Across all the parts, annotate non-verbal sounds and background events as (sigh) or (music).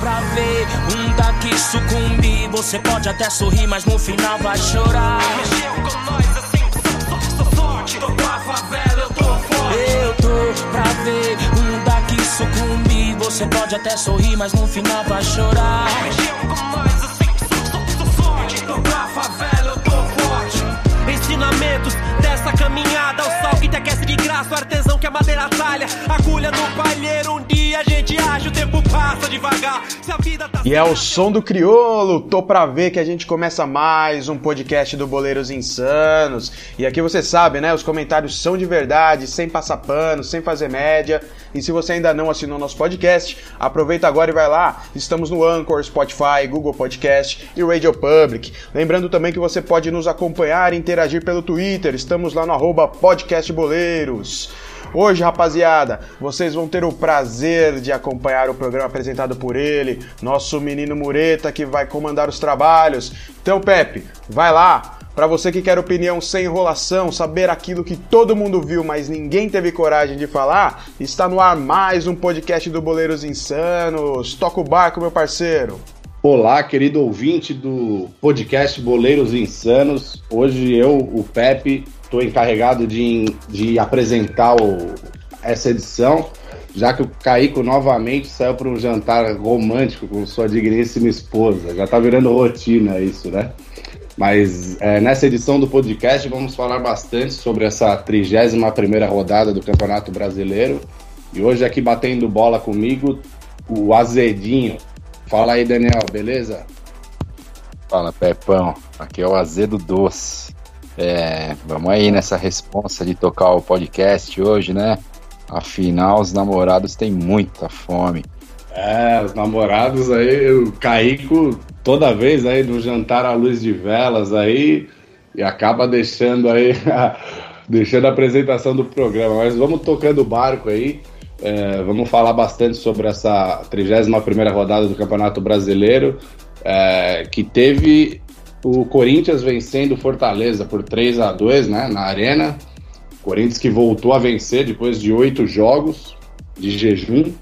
pra ver um daqui sucumbir. Você pode até sorrir, mas no final vai chorar. Mexeu com nós assim, só, sorte. Tô com a favela, eu tô forte. Eu tô pra ver um daqui sucumbir. Você pode até sorrir, mas no final vai chorar. Mexeu com nós assim, só, sorte. Tô com a favela, eu tô forte. Ensinamentos dessa caminhada, o que te aquece de graça, o artesão que a madeira talha, agulha no palheiro, um dia a gente age, o tempo passa devagar. Se a vida tá E é o som do criolo. Tô pra ver que a gente começa mais um podcast do Boleiros Insanos. E aqui você sabe, né? Os comentários são de verdade, sem passar pano, sem fazer média. E se você ainda não assinou nosso podcast, aproveita agora e vai lá. Estamos no Anchor, Spotify, Google Podcast e Radio Public. Lembrando também que você pode nos acompanhar e interagir pelo Twitter. Estamos lá no arroba Podcast Boleiros. Hoje, rapaziada, vocês vão ter o prazer de acompanhar o programa apresentado por ele, nosso menino Mureta, que vai comandar os trabalhos. Então, Pepe, vai lá! Para você que quer opinião sem enrolação, saber aquilo que todo mundo viu, mas ninguém teve coragem de falar, está no ar mais um podcast do Boleiros Insanos. Toca o barco, meu parceiro. Olá, querido ouvinte do podcast Boleiros Insanos. Hoje eu, o Pepe, estou encarregado de, de apresentar o, essa edição, já que o Caico novamente saiu para um jantar romântico com sua digníssima esposa. Já está virando rotina isso, né? Mas é, nessa edição do podcast vamos falar bastante sobre essa 31ª rodada do Campeonato Brasileiro. E hoje aqui batendo bola comigo, o Azedinho. Fala aí, Daniel, beleza? Fala, Pepão. Aqui é o Azedo Doce. É, vamos aí nessa responsa de tocar o podcast hoje, né? Afinal, os namorados têm muita fome. É, os namorados aí, o Caico toda vez aí no jantar à luz de velas aí e acaba deixando aí a, (laughs) deixando a apresentação do programa. Mas vamos tocando o barco aí. É, vamos falar bastante sobre essa 31ª rodada do Campeonato Brasileiro, é, que teve o Corinthians vencendo Fortaleza por 3 a 2 né, na Arena. Corinthians que voltou a vencer depois de oito jogos de jejum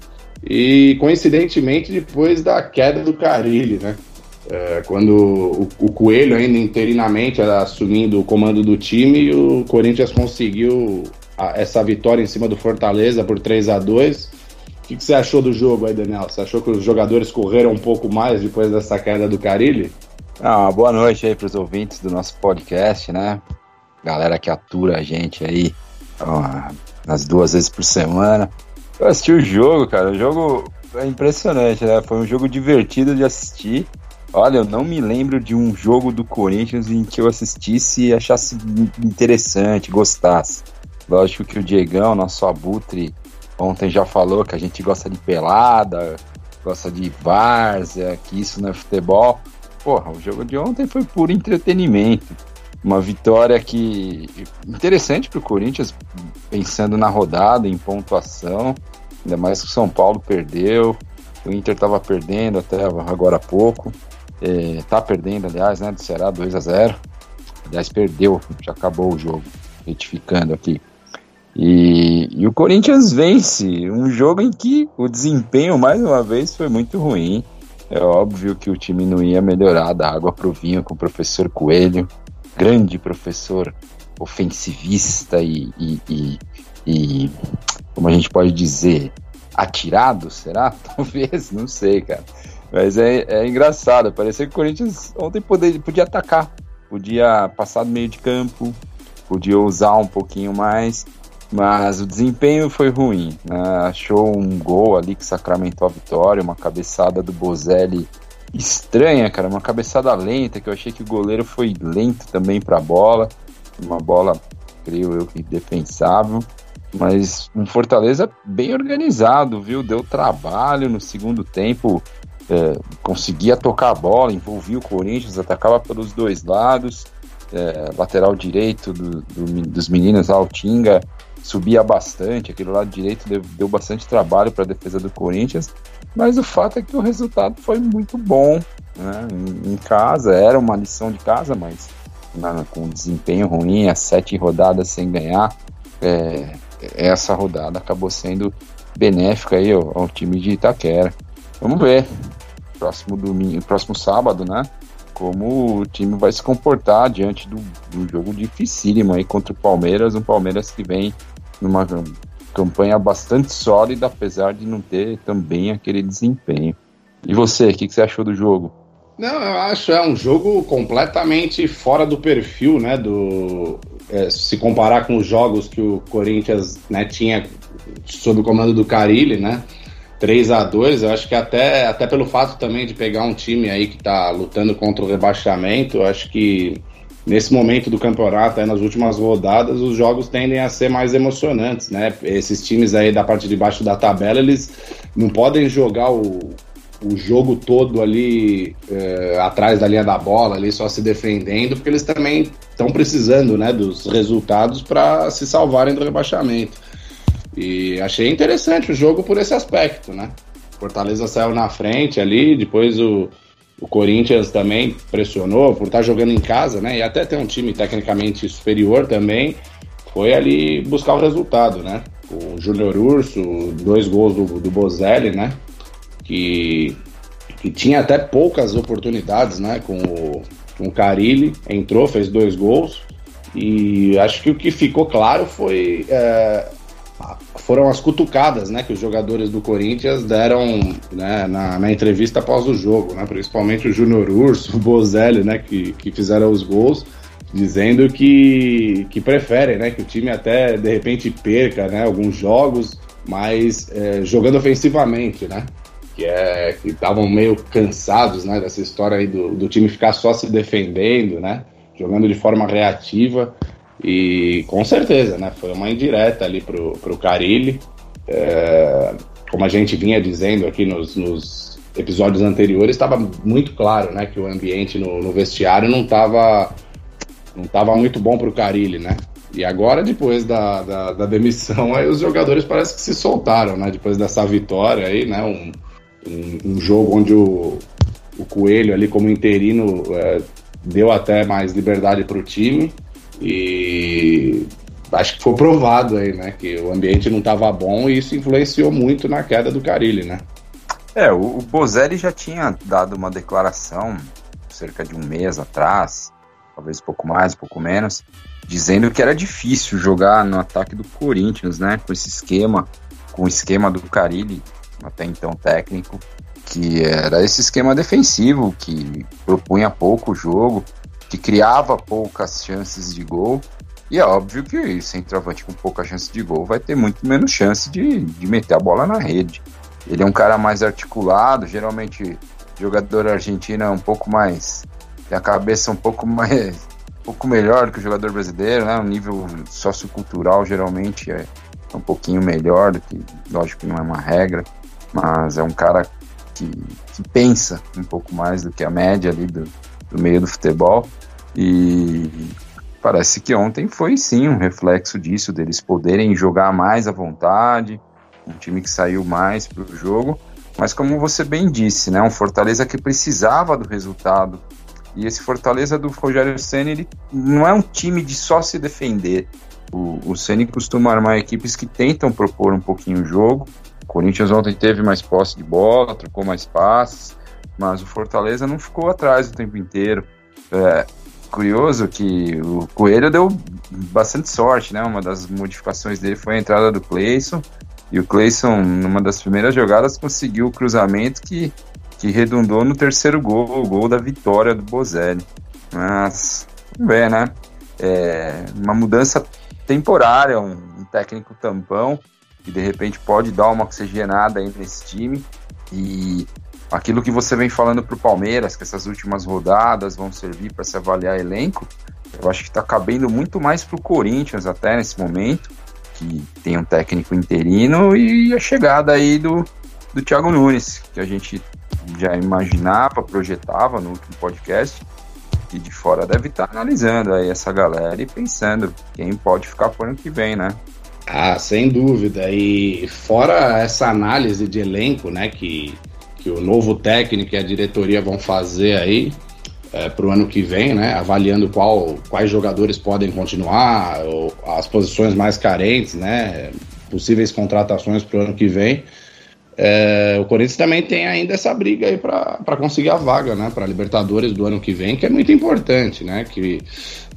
e coincidentemente depois da queda do Carilli, né? É, quando o, o, Coelho ainda interinamente assumindo o comando do time, o Corinthians conseguiu a, essa vitória em cima do Fortaleza por 3 a 2 O que, que, você achou do jogo aí, Daniel? Você achou que os jogadores correram um pouco mais depois dessa queda do Carilli? Ah, boa noite aí para os ouvintes do nosso podcast, né? Galera que atura a gente aí ó, nas duas vezes por semana. Eu assisti o jogo, cara. O jogo é impressionante, né? Foi um jogo divertido de assistir. Olha, eu não me lembro de um jogo do Corinthians em que eu assistisse e achasse interessante, gostasse. Lógico que o Diegão, nosso abutre, ontem já falou que a gente gosta de pelada, gosta de várzea, que isso não é futebol. Porra, o jogo de ontem foi puro entretenimento. Uma vitória que interessante para o Corinthians, pensando na rodada, em pontuação. Ainda mais que o São Paulo perdeu, o Inter estava perdendo até agora há pouco. É, tá perdendo, aliás, né, do Ceará 2 a 0 Aliás, perdeu, já acabou o jogo, retificando aqui. E, e, o Corinthians vence um jogo em que o desempenho, mais uma vez, foi muito ruim. É óbvio que o time não ia melhorar da água pro vinho com o professor Coelho, grande professor ofensivista e, e, e, e como a gente pode dizer, atirado, será? (laughs) Talvez, não sei, cara. Mas é, é engraçado, parecia que o Corinthians ontem podia, podia atacar, podia passar do meio de campo, podia usar um pouquinho mais, mas o desempenho foi ruim. Né? Achou um gol ali que sacramentou a vitória, uma cabeçada do Bozelli estranha, cara, uma cabeçada lenta, que eu achei que o goleiro foi lento também para a bola, uma bola, creio eu, que defensável. Mas um Fortaleza bem organizado, viu? Deu trabalho no segundo tempo é, conseguia tocar a bola, envolvia o Corinthians, atacava pelos dois lados, é, lateral direito do, do, dos meninos, Altinga, subia bastante, aquele lado direito deu, deu bastante trabalho para a defesa do Corinthians, mas o fato é que o resultado foi muito bom né? em, em, casa, era uma lição de casa, mas na, com desempenho ruim, as sete rodadas sem ganhar, é, essa rodada acabou sendo benéfica aí ao, ao time de Itaquera. Vamos ver. próximo domingo, próximo sábado, né? Como o time vai se comportar diante do, do jogo dificílimo aí contra o Palmeiras, um Palmeiras que vem numa campanha bastante sólida, apesar de não ter também aquele desempenho. E você, o que, que, você achou do jogo? Não, eu acho é um jogo completamente fora do perfil, né? Do é, se comparar com os jogos que o Corinthians né, tinha sob o comando do Carilli, né? 3 a 2 eu acho que até, até pelo fato também de pegar um time aí que está lutando contra o rebaixamento, eu acho que nesse momento do campeonato, aí nas últimas rodadas, os jogos tendem a ser mais emocionantes, né? Esses times aí da parte de baixo da tabela, eles não podem jogar o, o jogo todo ali é, atrás da linha da bola, ali só se defendendo, porque eles também estão precisando, né, dos resultados para se salvarem do rebaixamento. E achei interessante o jogo por esse aspecto, né? Fortaleza saiu na frente ali, depois o, o Corinthians também pressionou por estar jogando em casa, né? E até ter um time tecnicamente superior também, foi ali buscar o resultado, né? O Júnior Urso, dois gols do, do Bozelli, né? Que, que tinha até poucas oportunidades, né? Com o, com o Carilli, entrou, fez dois gols. E acho que o que ficou claro foi é, foram as cutucadas né, que os jogadores do Corinthians deram né, na, na, entrevista após o jogo, né, principalmente o Júnior Urso, o Bozelli, né, que, que fizeram os gols, dizendo que, que preferem né, que o time até de repente perca né, alguns jogos, mas é, jogando ofensivamente, né? Que é estavam meio cansados né, dessa história aí do, do time ficar só se defendendo, né? Jogando de forma reativa. E com certeza, né? Foi uma indireta ali pro, pro Carilli. É, como a gente vinha dizendo aqui nos, nos episódios anteriores, estava muito claro, né? Que o ambiente no, no vestiário não estava não tava muito bom pro Carilli, né? E agora, depois da, da, da, demissão, aí os jogadores parece que se soltaram, né? Depois dessa vitória aí, né? Um, um, um jogo onde o, o Coelho ali como interino é, deu até mais liberdade para o time. E acho que foi provado aí, né? Que o ambiente não estava bom e isso influenciou muito na queda do Carilli, né? É, o, o Bozelli já tinha dado uma declaração cerca de um mês atrás, talvez um pouco mais, um pouco menos, dizendo que era difícil jogar no ataque do Corinthians, né? Com esse esquema, com o esquema do Carilli, até então técnico, que era esse esquema defensivo que propunha pouco jogo que criava poucas chances de gol. E é óbvio que centroavante com pouca chance de gol vai ter muito menos chance de, de meter a bola na rede. Ele é um cara mais articulado, geralmente jogador argentino é um pouco mais. tem a cabeça um pouco mais. um pouco melhor que o jogador brasileiro, né? O nível sociocultural geralmente é um pouquinho melhor do que. lógico que não é uma regra, mas é um cara que, que pensa um pouco mais do que a média ali do, do meio do futebol. E parece que ontem foi sim um reflexo disso, deles poderem jogar mais à vontade, um time que saiu mais para o jogo, mas como você bem disse, né, um Fortaleza que precisava do resultado. E esse Fortaleza do Rogério Senna, ele não é um time de só se defender. O, o Senna costuma armar equipes que tentam propor um pouquinho o jogo. O Corinthians ontem teve mais posse de bola, trocou mais passes, mas o Fortaleza não ficou atrás o tempo inteiro. É, curioso que o Coelho deu bastante sorte, né? Uma das modificações dele foi a entrada do Cleison. E o Cleison, numa das primeiras jogadas, conseguiu o cruzamento que, que redundou no terceiro gol, o gol da vitória do Bozelli. Mas, ver, né? É uma mudança temporária, um, um técnico tampão, que de repente pode dar uma oxigenada aí nesse time. E aquilo que você vem falando para o Palmeiras, que essas últimas rodadas vão servir para se avaliar elenco, eu acho que está cabendo muito mais para o Corinthians até nesse momento, que tem um técnico interino e a chegada aí do, do Thiago Nunes, que a gente já imaginava, projetava no último podcast, e de fora deve estar tá analisando aí essa galera e pensando quem pode ficar por ano que vem, né? Ah, sem dúvida. E fora essa análise de elenco, né, que que o novo técnico e a diretoria vão fazer aí é, para o ano que vem, né? Avaliando qual, quais jogadores podem continuar, as posições mais carentes, né? Possíveis contratações para o ano que vem. é, o Corinthians também tem ainda essa briga aí para conseguir a vaga, né, para Libertadores do ano que vem, que é muito importante, né, que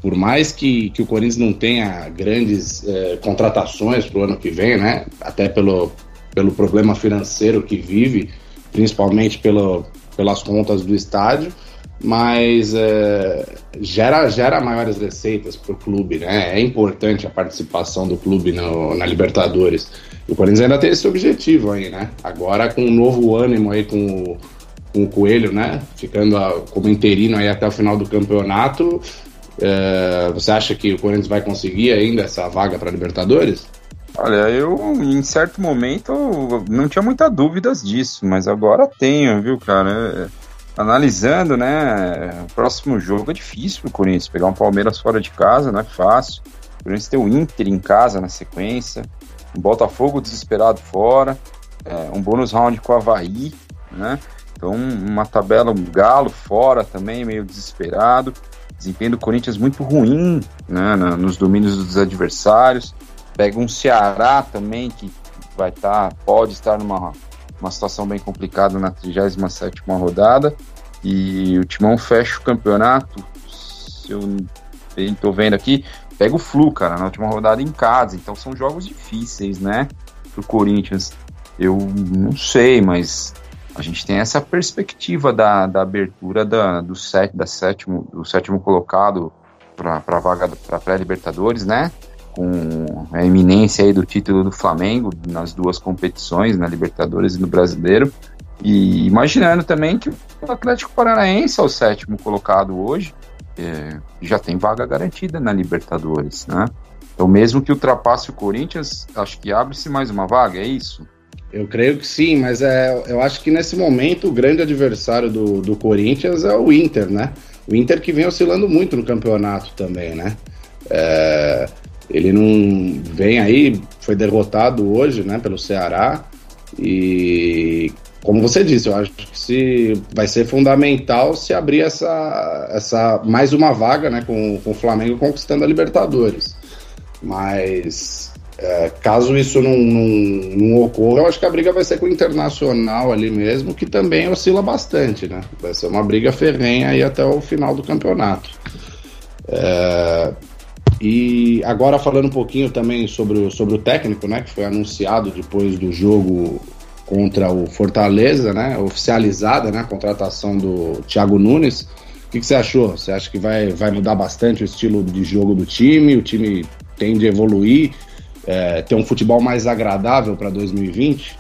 por mais que, que o Corinthians não tenha grandes é, contratações para o ano que vem, né, até pelo, pelo problema financeiro que vive, principalmente pelo, pelas contas do estádio, mas é, gera, gera maiores receitas para o clube, né? É importante a participação do clube no, na Libertadores. O Corinthians ainda tem esse objetivo aí, né? Agora com um novo ânimo aí com o, com o Coelho, né? Ficando a, como interino aí até o final do campeonato. É, você acha que o Corinthians vai conseguir ainda essa vaga para Libertadores? Olha, eu em certo momento não tinha muitas dúvidas disso, mas agora tenho, viu, cara? É analisando, né, próximo jogo é difícil pro Corinthians. Pegar um Palmeiras fora de casa não é fácil. O Corinthians tem o Inter em casa na sequência, um Botafogo desesperado fora, é, um bônus round com o Havaí, né? Então, uma tabela, um Galo fora também, meio desesperado. Desempenho do Corinthians muito ruim né, nos domínios dos adversários. Pega um Ceará também, que vai estar, tá, pode estar numa uma situação bem complicada na 37 rodada. E o Timão fecha o campeonato. Se eu estou vendo aqui, pega o Flu, cara, na última rodada em casa. Então são jogos difíceis, né? Pro Corinthians. Eu não sei, mas a gente tem essa perspectiva da, da abertura da, do, set, da sétimo, do sétimo colocado para a vaga para pré-Libertadores, né? Com a eminência aí do título do Flamengo nas duas competições, na Libertadores e no Brasileiro. E imaginando também que o Atlético Paranaense é o sétimo colocado hoje, é, já tem vaga garantida na Libertadores, né? Então, mesmo que ultrapasse o Corinthians, acho que abre-se mais uma vaga, é isso? Eu creio que sim, mas é, eu acho que nesse momento o grande adversário do, do Corinthians é o Inter, né? O Inter que vem oscilando muito no campeonato também, né? É, ele não vem aí, foi derrotado hoje, né, pelo Ceará. E como você disse, eu acho que se vai ser fundamental se abrir essa, essa mais uma vaga, né, com, com o Flamengo conquistando a Libertadores. Mas é, caso isso não, não, não, ocorra, eu acho que a briga vai ser com o Internacional ali mesmo, que também oscila bastante, né? Vai ser uma briga ferrenha aí até o final do campeonato. É, e agora falando um pouquinho também sobre o, sobre o técnico, né, que foi anunciado depois do jogo contra o Fortaleza, né, oficializada, né, a contratação do Thiago Nunes. O que, que, você achou? Você acha que vai, vai mudar bastante o estilo de jogo do time? O time tende a evoluir, é, ter um futebol mais agradável para 2020?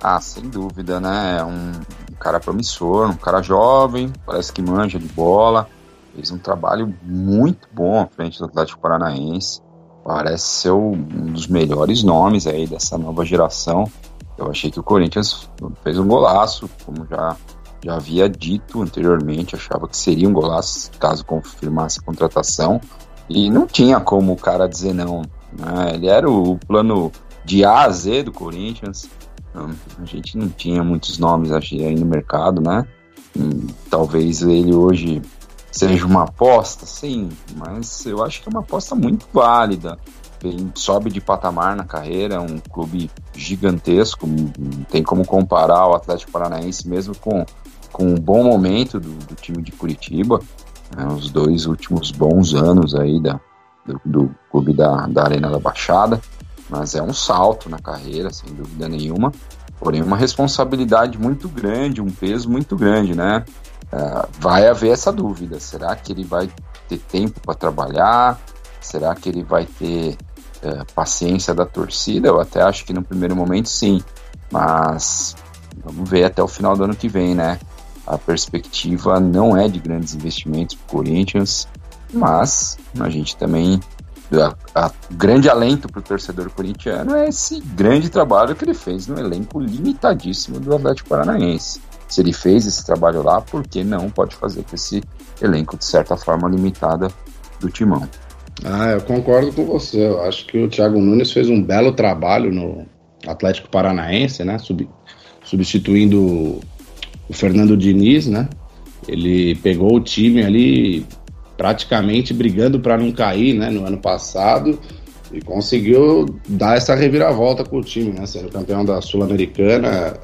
Ah, sem dúvida, né? É um cara promissor, um cara jovem, parece que manja de bola fez um trabalho muito bom à frente do Atlético Paranaense. Parece ser um dos melhores nomes aí dessa nova geração. Eu achei que o Corinthians fez um golaço, como já, já havia dito anteriormente, achava que seria um golaço caso confirmasse a contratação. E não tinha como o cara dizer não. Né? Ele era o plano de A a Z do Corinthians. A gente não tinha muitos nomes aí no mercado, né? talvez ele hoje seja uma aposta, sim, mas eu acho que é uma aposta muito válida. Ele sobe de patamar na carreira, é um clube gigantesco, não tem como comparar o Atlético Paranaense mesmo com, com um bom momento do, do time de Curitiba, né, os dois últimos bons anos aí da, do, do clube da, da Arena da Baixada, mas é um salto na carreira, sem dúvida nenhuma, porém uma responsabilidade muito grande, um peso muito grande, né? Uh, vai haver essa dúvida. Será que ele vai ter tempo para trabalhar? Será que ele vai ter uh, paciência da torcida? Eu até acho que no primeiro momento sim, mas vamos ver até o final do ano que vem, né? A perspectiva não é de grandes investimentos para o Corinthians, mas a gente também. A, a grande alento para o torcedor corintiano é esse grande trabalho que ele fez no elenco limitadíssimo do Atlético Paranaense se ele fez esse trabalho lá, por que não pode fazer com esse elenco, de certa forma, limitada do timão? Ah, eu concordo com você. Eu acho que o Thiago Nunes fez um belo trabalho no Atlético Paranaense, né? Sub, substituindo o Fernando Diniz, né? Ele pegou o time ali praticamente brigando para não cair, né? No ano passado e conseguiu dar essa reviravolta com o time, né? Sendo campeão da Sul-Americana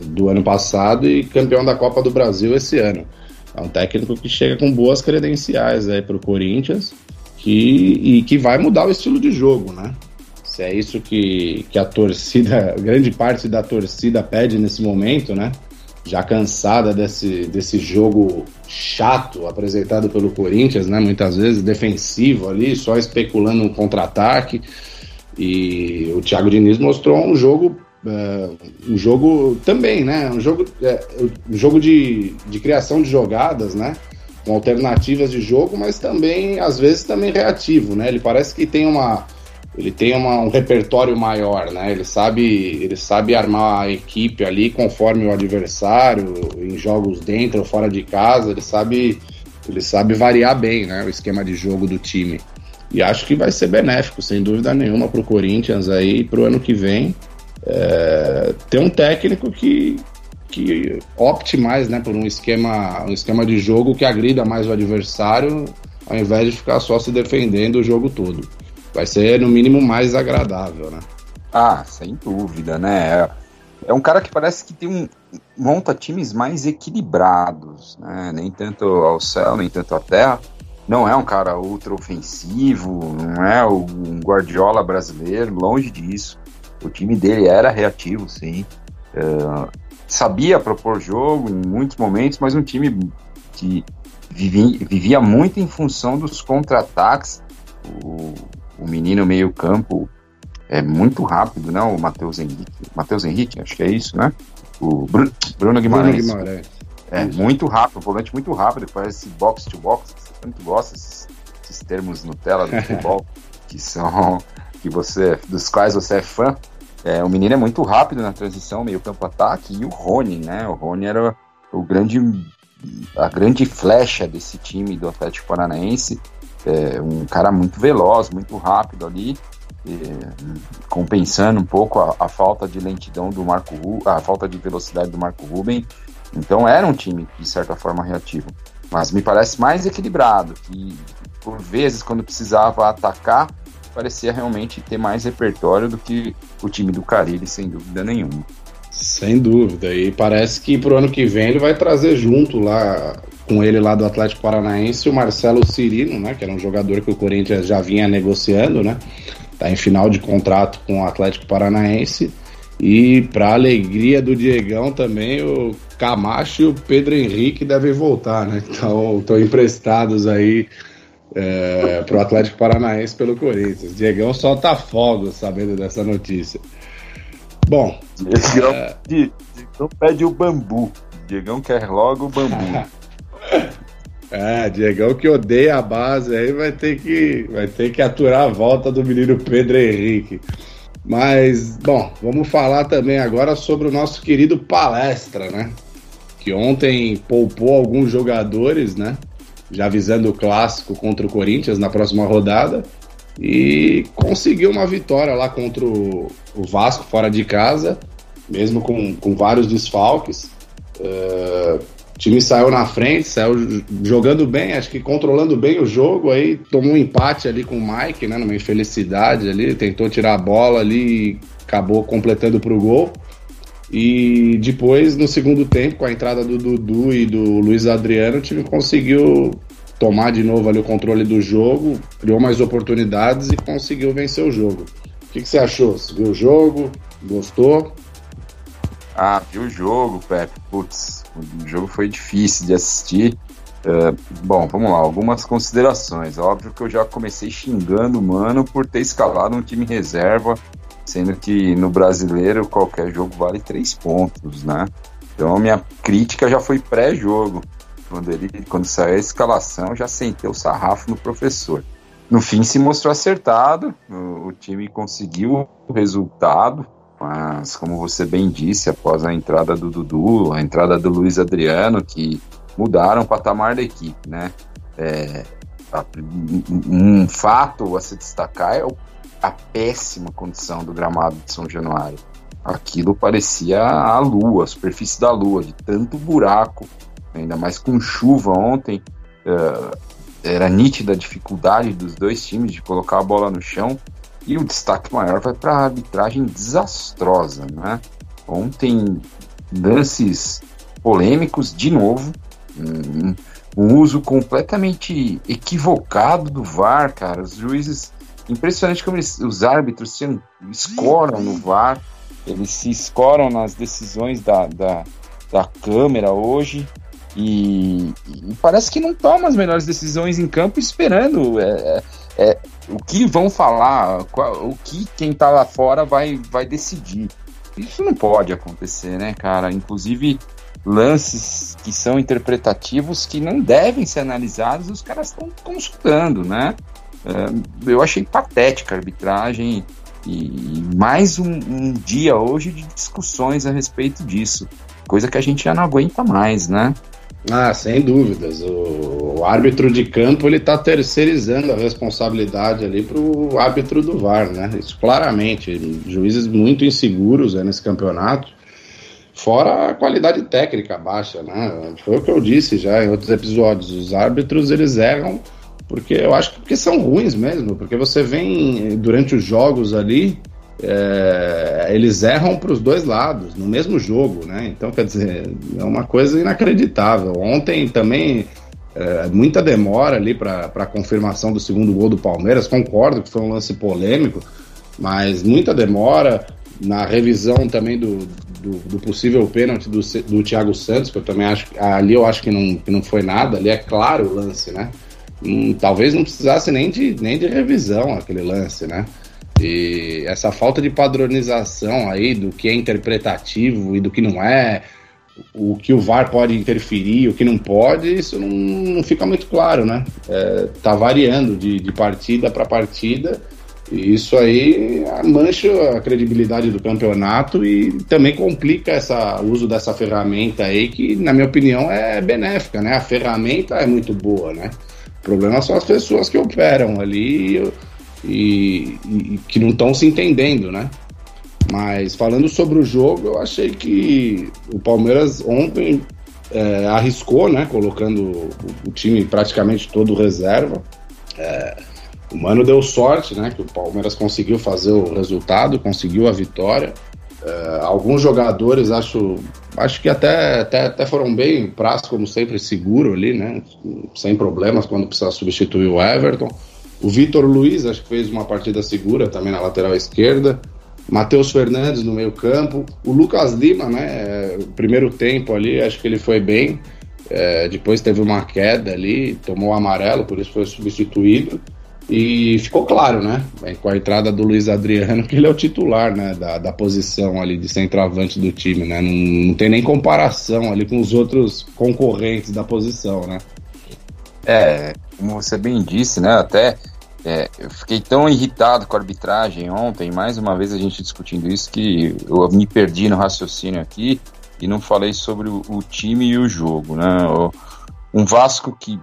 do ano passado e campeão da Copa do Brasil esse ano. É um técnico que chega com boas credenciais aí para o Corinthians que, e que vai mudar o estilo de jogo, né? Se é isso que, que a torcida, (laughs) grande parte da torcida pede nesse momento, né? Já cansada desse, desse jogo chato apresentado pelo Corinthians, né? Muitas vezes defensivo ali, só especulando um contra-ataque. E o Thiago Diniz mostrou um jogo Uh, um jogo também, né? Um jogo, é, um jogo de, de criação de jogadas, né? Com alternativas de jogo, mas também, às vezes, também reativo, né? Ele parece que tem uma. Ele tem uma, um repertório maior, né? Ele sabe, ele sabe armar a equipe ali conforme o adversário, em jogos dentro ou fora de casa, ele sabe, ele sabe variar bem, né? O esquema de jogo do time. E acho que vai ser benéfico, sem dúvida nenhuma, para o Corinthians aí para o ano que vem é, ter um técnico que, que opte mais né, por um esquema, um esquema de jogo que agrida mais o adversário, ao invés de ficar só se defendendo o jogo todo. Vai ser, no mínimo, mais agradável, né? Ah, sem dúvida, né? É, um cara que parece que tem um, monta times mais equilibrados, né? Nem tanto ao céu, nem tanto à terra. Não é um cara ultra ofensivo, não é um Guardiola brasileiro, longe disso. O time dele era reativo, sim. Uh, sabia propor jogo em muitos momentos, mas um time que vivia, vivia muito em função dos contra-ataques. O, o, menino meio-campo é muito rápido, né? O Matheus Henrique. Matheus Henrique, acho que é isso, né? O Bruno, Bruno Guimarães. Bruno Guimarães. É, isso. muito rápido, um volante muito rápido, parece box to box, você tanto gosta esses, esses termos Nutella do futebol, (laughs) que são que você, dos quais você é fã. É, o menino é muito rápido na transição, meio campo ataque, e o Rony, né? O Rony era o grande, a grande flecha desse time do Atlético Paranaense. É, um cara muito veloz, muito rápido ali, compensando um pouco a, a, falta de lentidão do Marco a falta de velocidade do Marco Ruben. Então era um time de certa forma reativo, mas me parece mais equilibrado, que por vezes quando precisava atacar parecia realmente ter mais repertório do que o time do Carilli, sem dúvida nenhuma. Sem dúvida, e parece que pro ano que vem ele vai trazer junto lá com ele lá do Atlético Paranaense o Marcelo Cirino, né, que era um jogador que o Corinthians já vinha negociando, né? Tá em final de contrato com o Atlético Paranaense. E para alegria do Diegão também, o Camacho e o Pedro Henrique devem voltar, né? Então, estão emprestados aí é, pro Atlético Paranaense pelo Corinthians. Diegão solta fogo sabendo dessa notícia. Bom. Diegão, é... Diegão pede o bambu. Diegão quer logo o bambu. (laughs) é, Diegão que odeia a base aí vai ter que, vai ter que aturar a volta do menino Pedro Henrique. Mas, bom, vamos falar também agora sobre o nosso querido Palestra, né? Que ontem poupou alguns jogadores, né? já visando o clássico contra o Corinthians na próxima rodada. E conseguiu uma vitória lá contra o, Vasco fora de casa, mesmo com, com vários desfalques. Uh, time saiu na frente, saiu jogando bem, acho que controlando bem o jogo, aí tomou um empate ali com o Mike, né, numa infelicidade ali, tentou tirar a bola ali e acabou completando para o gol. E depois, no segundo tempo, com a entrada do Dudu e do Luiz Adriano, o time conseguiu tomar de novo ali o controle do jogo, criou mais oportunidades e conseguiu vencer o jogo. O que, que você achou? Você viu o jogo? Gostou? Ah, vi o jogo, Pepe. Putz, o jogo foi difícil de assistir. Uh, bom, vamos lá, algumas considerações. Óbvio que eu já comecei xingando o mano por ter escalado um time reserva sendo que no brasileiro qualquer jogo vale três pontos, né? Então minha crítica já foi pré-jogo. Quando ele quando saiu a escalação, já sentei o sarrafo no professor. No fim se mostrou acertado, o, o time conseguiu o resultado, mas como você bem disse, após a entrada do Dudu, a entrada do Luiz Adriano, que mudaram o patamar da equipe, né? É, um fato a se destacar é a péssima condição do gramado de São Januário. Aquilo parecia a lua, a superfície da lua, de tanto buraco, ainda mais com chuva ontem. Uh, era nítida a dificuldade dos dois times de colocar a bola no chão. E o destaque maior vai para a arbitragem desastrosa, né? Ontem, lances polêmicos de novo, um, um uso completamente equivocado do VAR, cara. Os juízes, impressionante como eles, os árbitros se escoram no VAR, eles se escoram nas decisões da, da, da câmera hoje. E, e, parece que não toma as melhores decisões em campo esperando é, é, é o que vão falar, o que quem tá lá fora vai, vai decidir. Isso não pode acontecer, né, cara? Inclusive, lances que são interpretativos que não devem ser analisados, os caras estão consultando, né? É, eu achei patética a arbitragem e mais um, um, dia hoje de discussões a respeito disso, coisa que a gente já não aguenta mais, né? Ah, sem dúvidas. O, o árbitro de campo ele está terceirizando a responsabilidade ali para o árbitro do VAR, né? Isso claramente. Juízes muito inseguros né, nesse campeonato. Fora a qualidade técnica baixa, né? Foi o que eu disse já em outros episódios. Os árbitros eles erram porque eu acho que porque são ruins mesmo, porque você vem durante os jogos ali é, eles erram para os dois lados, no mesmo jogo, né? Então, quer dizer, é uma coisa inacreditável. Ontem também, é, muita demora ali para a confirmação do segundo gol do Palmeiras. Concordo que foi um lance polêmico, mas muita demora na revisão também do, do, do possível pênalti do, do Thiago Santos, que eu também acho ali eu acho que não, que não foi nada, ali é claro o lance, né? Hum, talvez não precisasse nem de, nem de revisão aquele lance, né? E essa falta de padronização aí do que é interpretativo e do que não é, o que o VAR pode interferir, o que não pode, isso não, não fica muito claro, né? É, tá variando de, de partida para partida. E isso aí mancha a credibilidade do campeonato e também complica essa, uso dessa ferramenta aí, que, na minha opinião, é benéfica, né? A ferramenta é muito boa, né? O problema são as pessoas que operam ali e, e que não estão se entendendo, né? Mas falando sobre o jogo, eu achei que o Palmeiras ontem é, arriscou, né? Colocando o, o, time praticamente todo reserva. É, o Mano deu sorte, né? Que o Palmeiras conseguiu fazer o resultado, conseguiu a vitória. É, alguns jogadores, acho, acho que até, até, até foram bem, prazo como sempre, seguro ali, né? Sem problemas quando precisa substituir o Everton. O Vitor Luiz, acho que fez uma partida segura também na lateral esquerda. Matheus Fernandes no meio-campo. O Lucas Lima, né? Primeiro tempo ali, acho que ele foi bem. É, depois teve uma queda ali, tomou o amarelo, por isso foi substituído. E ficou claro, né? Com a entrada do Luiz Adriano, (laughs) que ele é o titular, né? Da, da posição ali de centroavante do time, né? Não, não tem nem comparação ali com os outros concorrentes da posição, né? É, como você bem disse, né? Até é, eu fiquei tão irritado com a arbitragem ontem, mais uma vez a gente discutindo isso, que eu me perdi no raciocínio aqui e não falei sobre o, o time e o jogo, né? Um Vasco que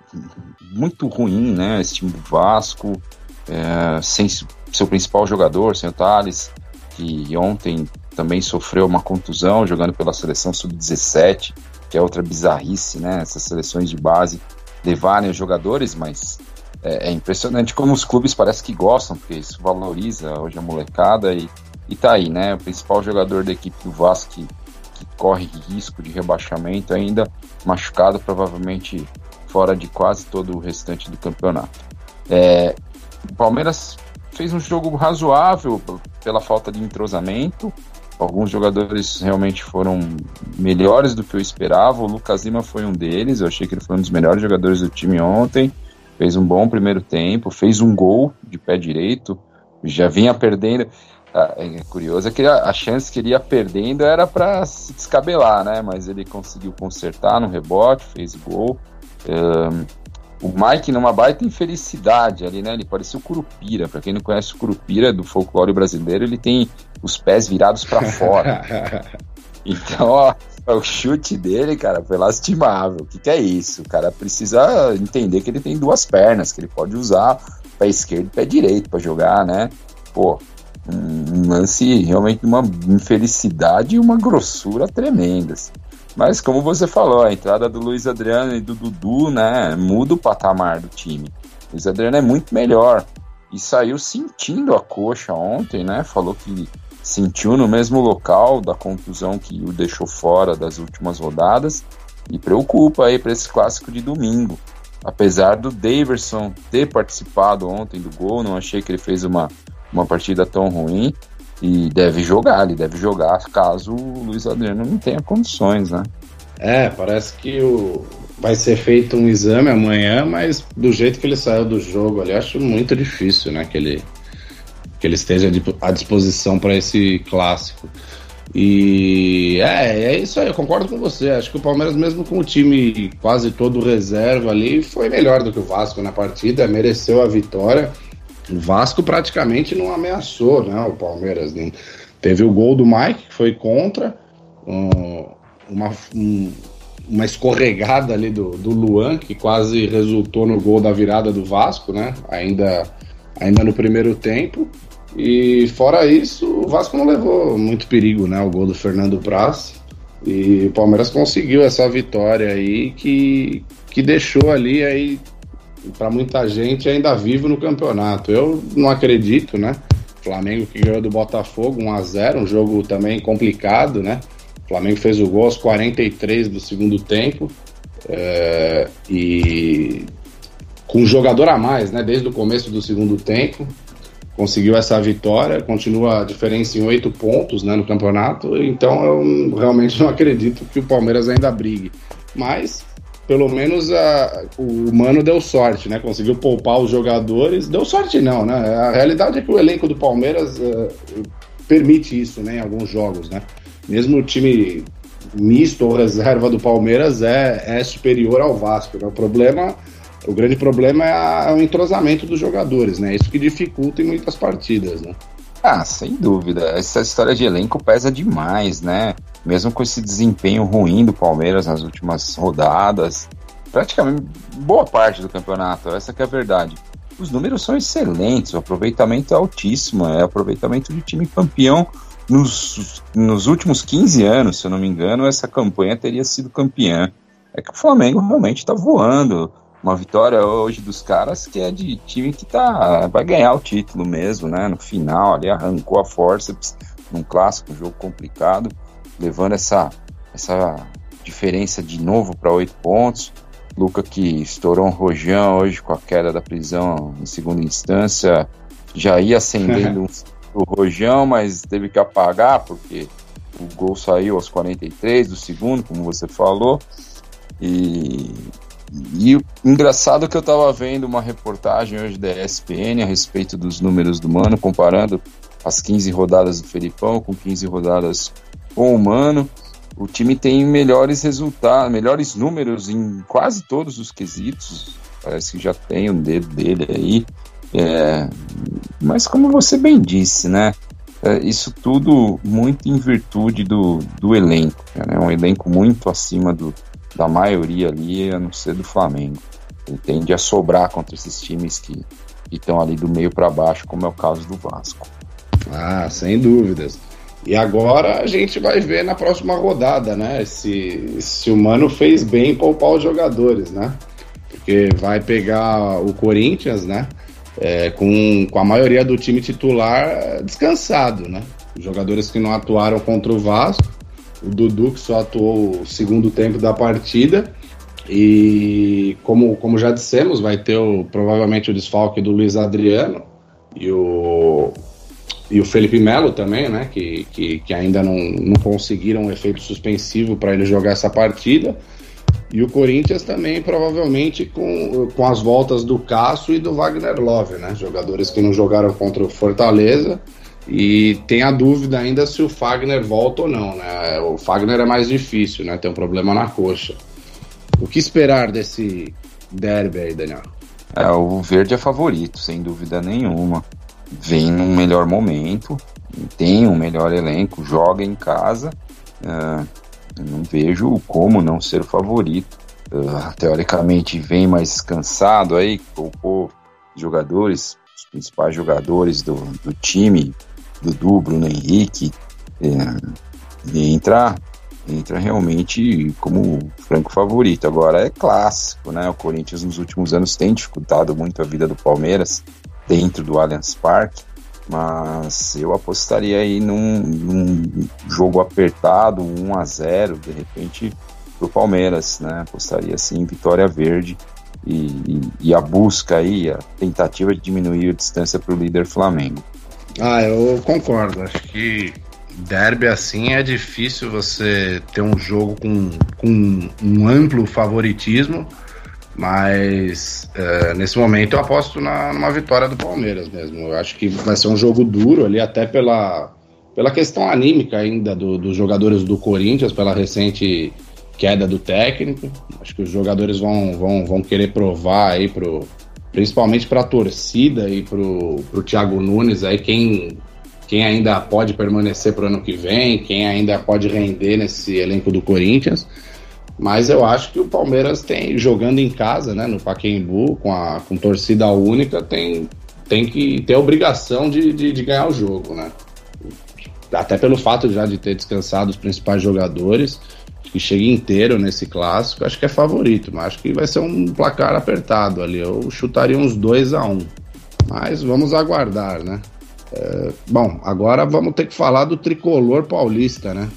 muito ruim, né? Esse time do Vasco, é, sem seu principal jogador, sem o Thales, que ontem também sofreu uma contusão jogando pela seleção sub-17, que é outra bizarrice, né? Essas seleções de base levarem os jogadores, mas é, é, impressionante como os clubes parece que gostam, porque isso valoriza hoje a molecada e, e tá aí, né? O principal jogador da equipe do Vasco que, que corre risco de rebaixamento ainda machucado, provavelmente fora de quase todo o restante do campeonato. É, o Palmeiras fez um jogo razoável pela falta de entrosamento. Alguns jogadores realmente foram melhores do que eu esperava. O Lucas Lima foi um deles. Eu achei que ele foi um dos melhores jogadores do time ontem fez um bom primeiro tempo, fez um gol de pé direito, já vinha perdendo. Ah, é curioso é que a, chance que ele ia perdendo era para se descabelar, né? Mas ele conseguiu consertar no rebote, fez gol. Um, o Mike numa baita infelicidade ali, né? Ele parecia o Curupira. Para quem não conhece o Curupira do folclore brasileiro, ele tem os pés virados para fora. (laughs) então, ó, o chute dele, cara, foi lastimável. O que, que é isso? O cara precisa entender que ele tem duas pernas, que ele pode usar pé esquerdo e pé direito para jogar, né? Pô, um, lance realmente uma infelicidade e uma grossura tremenda. Assim. Mas como você falou, a entrada do Luiz Adriano e do Dudu, né, muda o patamar do time. Luiz Adriano é muito melhor. e saiu sentindo a coxa ontem, né? Falou que sentiu no mesmo local da contusão que o deixou fora das últimas rodadas e preocupa aí para esse clássico de domingo. Apesar do Daverson ter participado ontem do gol, não achei que ele fez uma, uma partida tão ruim e deve jogar, ele deve jogar caso o Luiz Adriano não tenha condições, né? É, parece que o, vai ser feito um exame amanhã, mas do jeito que ele saiu do jogo ali, acho muito difícil, né, que ele, que ele esteja à disposição para esse clássico. E é, é isso aí, eu concordo com você. Acho que o Palmeiras, mesmo com o time quase todo reserva ali, foi melhor do que o Vasco na partida, mereceu a vitória. O Vasco praticamente não ameaçou, né? O Palmeiras. Né? Teve o gol do Mike, que foi contra. Um, uma, um, uma escorregada ali do, do Luan, que quase resultou no gol da virada do Vasco, né? Ainda, ainda no primeiro tempo. E fora isso, o Vasco não levou muito perigo, né? O gol do Fernando Praz. E o Palmeiras conseguiu essa vitória aí que, que deixou ali aí para muita gente ainda vivo no campeonato. Eu não acredito, né? Flamengo que ganhou do Botafogo 1 a 0, um jogo também complicado, né? O Flamengo fez o gol aos 43 do segundo tempo é, e com um jogador a mais, né? Desde o começo do segundo tempo conseguiu essa vitória, continua a diferença em oito pontos né, no campeonato, então eu realmente não acredito que o Palmeiras ainda brigue. Mas, pelo menos, a, o Mano deu sorte, né? Conseguiu poupar os jogadores. Deu sorte não, né? A realidade é que o elenco do Palmeiras uh, permite isso né, em alguns jogos, né? mesmo o time misto ou reserva do Palmeiras é, é superior ao Vasco. Né? O problema, o grande problema é, a, é, o entrosamento dos jogadores, né? Isso que dificulta em muitas partidas, né? Ah, sem dúvida. Essa história de elenco pesa demais, né? Mesmo com esse desempenho ruim do Palmeiras nas últimas rodadas, praticamente boa parte do campeonato, essa é a verdade. Os números são excelentes, o aproveitamento é altíssimo, é aproveitamento de time campeão nos, nos últimos 15 anos, se eu não me engano, essa campanha teria sido campeã. É que o Flamengo realmente está voando. Uma vitória hoje dos caras que é de time que tá, vai ganhar o título mesmo, né? No final, ali arrancou a forceps num clássico, um jogo complicado, levando essa, essa diferença de novo para oito pontos. Luca que estourou um rojão hoje com a queda da prisão em segunda instância, já ia acendendo (laughs) o Rojão, mas teve que apagar porque o gol saiu aos 43 do segundo, como você falou. E, e o engraçado é que eu estava vendo uma reportagem hoje da ESPN a respeito dos números do Mano, comparando as 15 rodadas do Felipão com 15 rodadas com o Mano. O time tem melhores resultados, melhores números em quase todos os quesitos. Parece que já tem o dedo dele aí. É, mas como você bem disse, né? É, isso tudo muito em virtude do, do elenco. Né? É um elenco muito acima do, da maioria ali, a não ser do Flamengo. Ele tende a sobrar contra esses times que estão ali do meio para baixo, como é o caso do Vasco. Ah, sem dúvidas. E agora a gente vai ver na próxima rodada, né? Se, se o Mano fez bem poupar os jogadores, né? Porque vai pegar o Corinthians, né? é, com, com a maioria do time titular descansado, né? Jogadores que não atuaram contra o Vasco, o Dudu que só atuou o segundo tempo da partida, e como, como já dissemos, vai ter o, provavelmente o desfalque do Luiz Adriano e o, e o Felipe Melo também, né? Que, que, que ainda não, não conseguiram um efeito suspensivo para ele jogar essa partida. E o Corinthians também, provavelmente, com, com as voltas do Cássio e do Wagner Love, né? Jogadores que não jogaram contra o Fortaleza. E tem a dúvida ainda se o Fagner volta ou não, né? O Fagner é mais difícil, né? Tem um problema na coxa. O que esperar desse derby aí, Daniel? É, o Verde é favorito, sem dúvida nenhuma. Vem num melhor momento, tem um melhor elenco, joga em casa. Uh, não vejo como não ser o favorito. Uh, teoricamente vem mais cansado aí, poupou jogadores, os principais jogadores do, do time, Dudu, Bruno Henrique, é, e entra, realmente como franco favorito. Agora é clássico, né? O Corinthians nos últimos anos tem dificultado muito a vida do Palmeiras. dentro do Allianz Parque, mas eu apostaria aí num, num jogo apertado, 1 a 0 de repente pro Palmeiras, né? Apostaria assim vitória verde e, e, a busca aí, a tentativa de diminuir a distância para o líder Flamengo. Ah, eu concordo. Acho que derby assim é difícil você ter um jogo com, com um amplo favoritismo, mas é, nesse momento eu aposto na, numa vitória do Palmeiras mesmo. Eu acho que vai ser um jogo duro ali, até pela, pela questão anímica ainda do, dos jogadores do Corinthians, pela recente queda do técnico. Acho que os jogadores vão, vão, vão querer provar aí pro, principalmente para a torcida e pro, pro Thiago Nunes aí quem quem ainda pode permanecer para o ano que vem, quem ainda pode render nesse elenco do Corinthians. Mas eu acho que o Palmeiras tem, jogando em casa, né, no Pacaembu, com, a, com torcida única, tem, tem que ter a obrigação de, de, de ganhar o jogo, né? Até pelo fato já de ter descansado os principais jogadores, que chega inteiro nesse clássico, acho que é favorito, mas acho que vai ser um placar apertado ali. Eu chutaria uns 2 a 1 um. Mas vamos aguardar, né? É, bom, agora vamos ter que falar do tricolor paulista, né?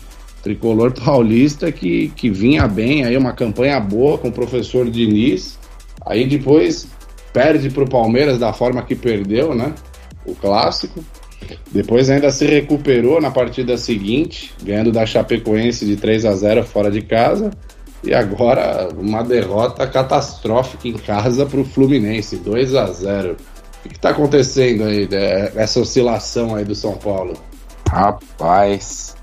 Tricolor (laughs) paulista que, que vinha bem, aí uma campanha boa com o professor Diniz, aí depois perde para o Palmeiras da forma que perdeu, né? O clássico. Depois ainda se recuperou na partida seguinte, ganhando da Chapecoense de 3 a 0 fora de casa. E agora uma derrota catastrófica em casa para o Fluminense, 2 a 0 o que está acontecendo aí, né, essa oscilação aí do São Paulo? Rapaz,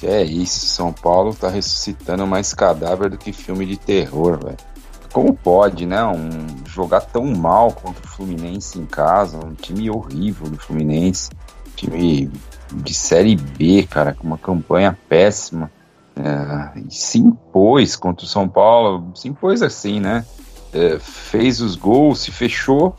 que é isso, São Paulo tá ressuscitando mais cadáver do que filme de terror, velho. Como pode, né, um, jogar tão mal contra o Fluminense em casa, um time horrível do Fluminense, time de Série B, cara, com uma campanha péssima, é, se impôs contra o São Paulo, se impôs assim, né, é, fez os gols, se fechou,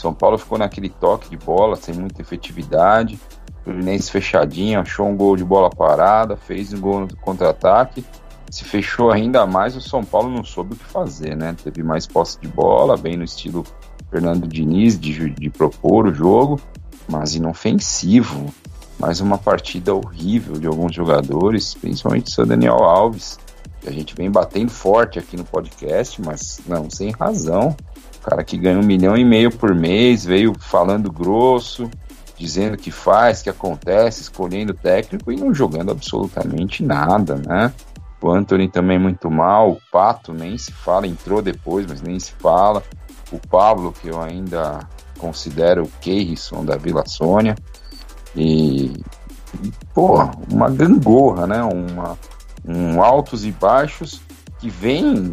são Paulo ficou naquele toque de bola, sem muita efetividade. Fluminense fechadinho, achou um gol de bola parada, fez um gol no contra-ataque. Se fechou ainda mais, o São Paulo não soube o que fazer, né? Teve mais posse de bola, bem no estilo Fernando Diniz, de, de propor o jogo, mas inofensivo. Mais uma partida horrível de alguns jogadores, principalmente o seu Daniel Alves. A gente vem batendo forte aqui no podcast, mas não sem razão cara que ganha um milhão e meio por mês, veio falando grosso, dizendo que faz, que acontece, escolhendo técnico e não jogando absolutamente nada, né? O Anthony também muito mal, o Pato nem se fala, entrou depois, mas nem se fala. O Pablo, que eu ainda considero o Keirson da Vila Sônia. E, pô, uma gangorra, né? Uma, um altos e baixos que vem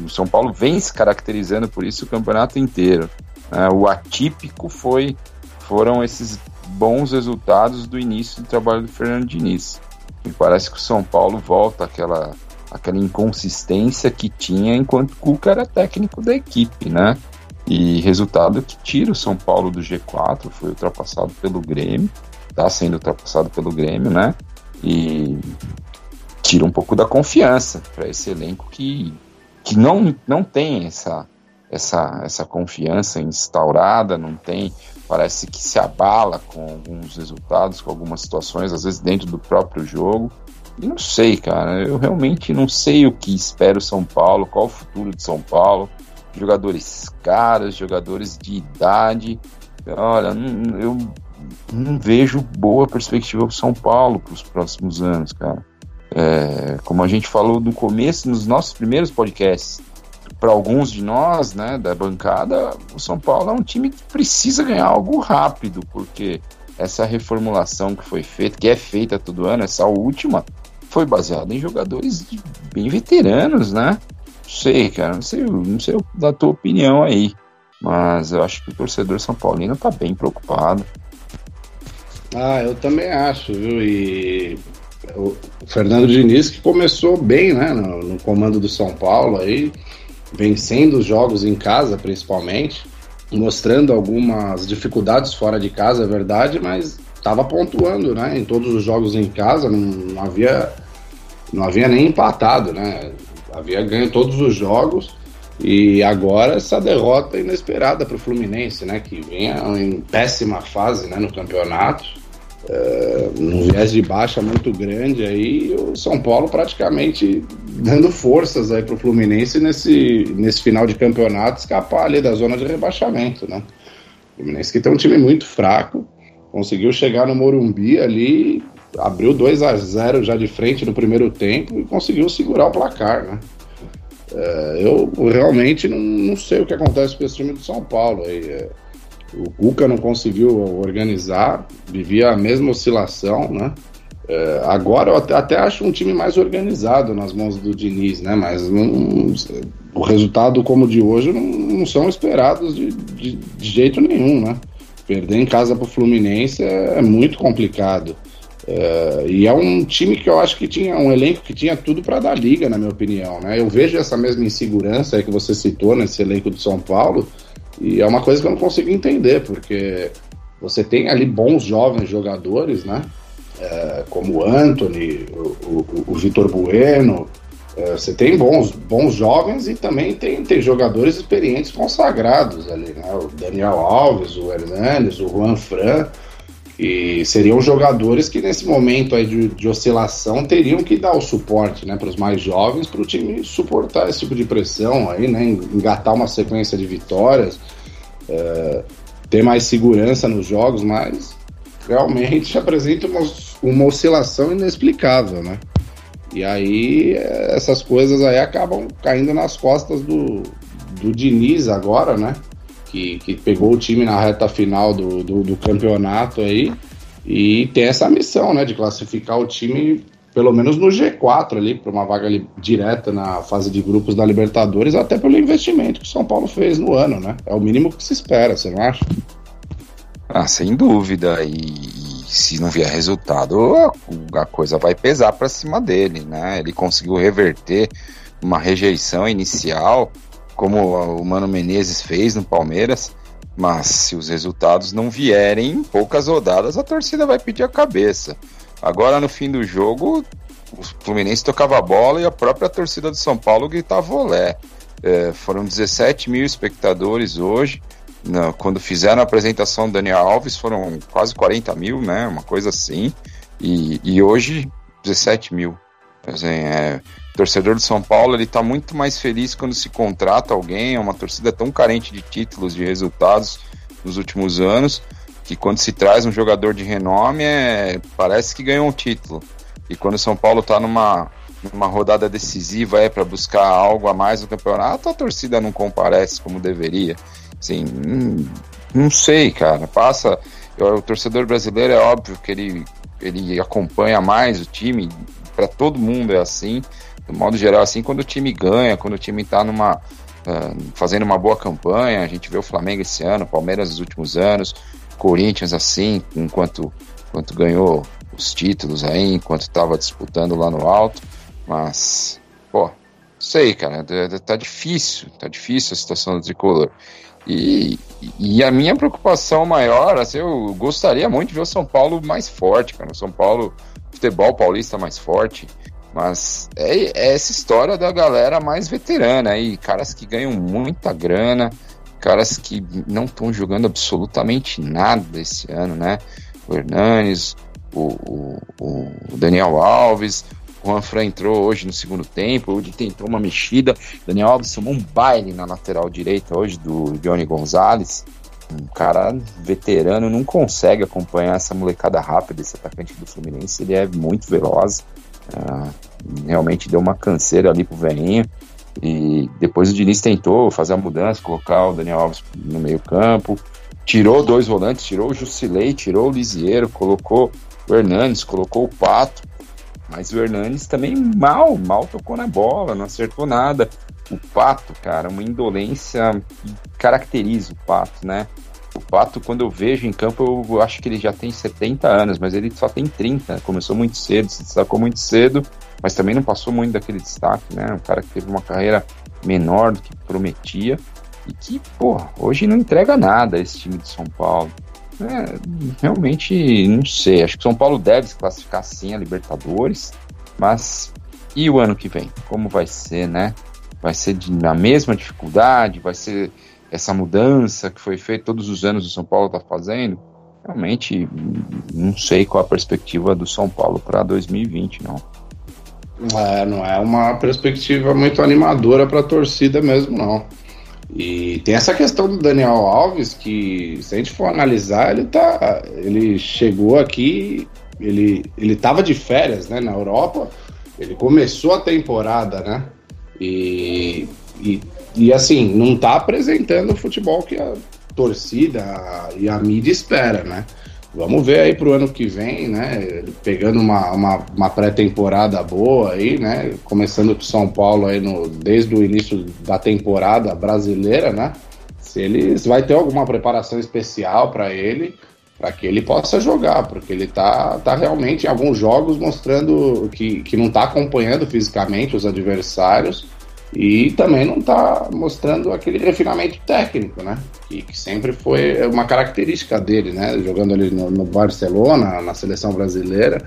o São Paulo vem se caracterizando por isso o campeonato inteiro. É, o atípico foi foram esses bons resultados do início do trabalho do Fernando Diniz. Me parece que o São Paulo volta àquela, àquela inconsistência que tinha enquanto o Cuca era técnico da equipe, né? E resultado que tira o São Paulo do G4, foi ultrapassado pelo Grêmio, está sendo ultrapassado pelo Grêmio, né? E tira um pouco da confiança para esse elenco que que não, não tem essa, essa, essa confiança instaurada, não tem, parece que se abala com alguns resultados, com algumas situações, às vezes dentro do próprio jogo. E não sei, cara, eu realmente não sei o que espera o São Paulo, qual o futuro de São Paulo. Jogadores caros, jogadores de idade. Olha, eu não vejo boa perspectiva para São Paulo para os próximos anos, cara. É, como a gente falou no começo, nos nossos primeiros podcasts, para alguns de nós, né, da bancada, o São Paulo é um time que precisa ganhar algo rápido, porque essa reformulação que foi feita, que é feita todo ano, essa última, foi baseada em jogadores bem veteranos, né? Sei, cara, não sei, não sei da tua opinião aí, mas eu acho que o torcedor São Paulino tá bem preocupado. Ah, eu também acho, viu? E o Fernando Diniz que começou bem, né, no, no, comando do São Paulo aí, vencendo os jogos em casa principalmente, mostrando algumas dificuldades fora de casa, é verdade, mas estava pontuando, né, em todos os jogos em casa, não, não, havia não havia nem empatado, né, havia ganho todos os jogos E agora essa derrota inesperada para o Fluminense, né? Que vinha em péssima fase né, no campeonato, uh, num viés de baixa muito grande aí, o São Paulo praticamente dando forças aí o Fluminense nesse, nesse final de campeonato escapar ali da zona de rebaixamento, né? O Fluminense que tem um time muito fraco, conseguiu chegar no Morumbi ali, abriu 2 a 0 já de frente no primeiro tempo e conseguiu segurar o placar, né? É, eu realmente não, não, sei o que acontece com esse time do São Paulo. É, o Cuca não conseguiu organizar, vivia a mesma oscilação, né? É, agora eu até, até, acho um time mais organizado nas mãos do Diniz, né? Mas não, o resultado como o de hoje não, não são esperados de, de, de, jeito nenhum, né? Perder em casa para o Fluminense é, é muito complicado. É, e é um time que eu acho que tinha um elenco que tinha tudo para dar liga, na minha opinião. Né? Eu vejo essa mesma insegurança que você citou nesse elenco do São Paulo, e é uma coisa que eu não consigo entender, porque você tem ali bons jovens jogadores, né? É, como o Anthony, o, o, o Vitor Bueno. É, você tem bons, bons jovens e também tem, tem jogadores experientes consagrados ali, né? O Daniel Alves, o Hernandes, o Juan Fran. E seriam jogadores que nesse momento aí de, de oscilação teriam que dar o suporte né, para os mais jovens para o time suportar esse tipo de pressão aí, né, engatar uma sequência de vitórias, é, ter mais segurança nos jogos, mas realmente (laughs) apresenta uma, uma oscilação inexplicável, né? E aí essas coisas aí acabam caindo nas costas do, do Diniz agora, né? Que, que pegou o time na reta final do, do, do campeonato aí e tem essa missão, né, de classificar o time pelo menos no G4 ali, para uma vaga ali, direta na fase de grupos da Libertadores, até pelo investimento que o São Paulo fez no ano, né? É o mínimo que se espera, você não acha? Ah, sem dúvida. E, e se não vier resultado, a, coisa vai pesar para cima dele, né? Ele conseguiu reverter uma rejeição inicial como o Mano Menezes fez no Palmeiras, mas se os resultados não vierem em poucas rodadas, a torcida vai pedir a cabeça. Agora, no fim do jogo, o Fluminense tocava a bola e a própria torcida do São Paulo gritava olé. É, foram 17 mil espectadores hoje. Não, quando fizeram a apresentação do Daniel Alves, foram quase 40 mil, né? Uma coisa assim. E, e hoje, 17 mil. Assim, é, o torcedor de São Paulo ele está muito mais feliz quando se contrata alguém, é uma torcida tão carente de títulos, de resultados nos últimos anos, que quando se traz um jogador de renome, é, parece que ganhou um título. E quando o São Paulo está numa, numa rodada decisiva é para buscar algo a mais no campeonato, a torcida não comparece como deveria. Assim, hum, não sei, cara. Passa. O torcedor brasileiro é óbvio que ele, ele acompanha mais o time, para todo mundo é assim, de modo geral, assim, quando o time ganha, quando o time está numa. Uh, fazendo uma boa campanha, a gente vê o Flamengo esse ano, Palmeiras nos últimos anos, Corinthians assim, enquanto, enquanto ganhou os títulos aí, enquanto estava disputando lá no alto, mas, pô, sei, cara, tá difícil, tá difícil a situação do tricolor. E, e a minha preocupação maior, assim, eu gostaria muito de ver o São Paulo mais forte, cara. O São Paulo futebol paulista mais forte. Mas é, é, essa história da galera mais veterana aí, caras que ganham muita grana, caras que não estão jogando absolutamente nada esse ano, né? O Hernanes, o, o, o Daniel Alves, o Juan entrou hoje no segundo tempo, hoje tentou uma mexida. Daniel Alves tomou um baile na lateral direita hoje do Johnny Gonzalez um cara veterano não consegue acompanhar essa molecada rápida, esse atacante do Fluminense, ele é muito veloz, uh, realmente deu uma canseira ali pro velhinho, e depois o Diniz tentou fazer a mudança, colocar o Daniel Alves no meio campo, tirou dois volantes, tirou o Jusilei, tirou o Lisieiro, colocou o Hernandes, colocou o Pato, mas o Hernandes também mal, mal tocou na bola, não acertou nada. O Pato, cara, uma indolência que caracteriza o Pato, né? O Pato, quando eu vejo em campo, eu acho que ele já tem 70 anos, mas ele só tem 30. Começou muito cedo, se destacou muito cedo, mas também não passou muito daquele destaque, né? Um cara que teve uma carreira menor do que prometia e que, pô, hoje não entrega nada esse time de São Paulo. É, realmente, não sei. Acho que São Paulo deve se classificar sim a Libertadores, mas e o ano que vem? Como vai ser, né? vai ser de, na mesma dificuldade, vai ser essa mudança que foi feita todos os anos o São Paulo está fazendo. Realmente, não sei qual a perspectiva do São Paulo para 2020, não. É, não é uma perspectiva muito animadora para a torcida mesmo, não. E tem essa questão do Daniel Alves que, se a gente for analisar, ele tá, ele chegou aqui, ele ele de férias, né, na Europa. Ele começou a temporada, né? E, e, e assim, não está apresentando o futebol que a torcida e a mídia espera, né? Vamos ver aí pro ano que vem, né? Pegando uma, uma, uma pré-temporada boa aí, né? Começando com São Paulo aí no, desde o início da temporada brasileira, né? Se ele vai ter alguma preparação especial para ele, para que ele possa jogar, porque ele tá, tá realmente em alguns jogos mostrando que, que não tá acompanhando fisicamente os adversários e também não está mostrando aquele refinamento técnico, né? Que, que, sempre foi uma característica dele, né? Jogando ali no, no Barcelona, na seleção brasileira,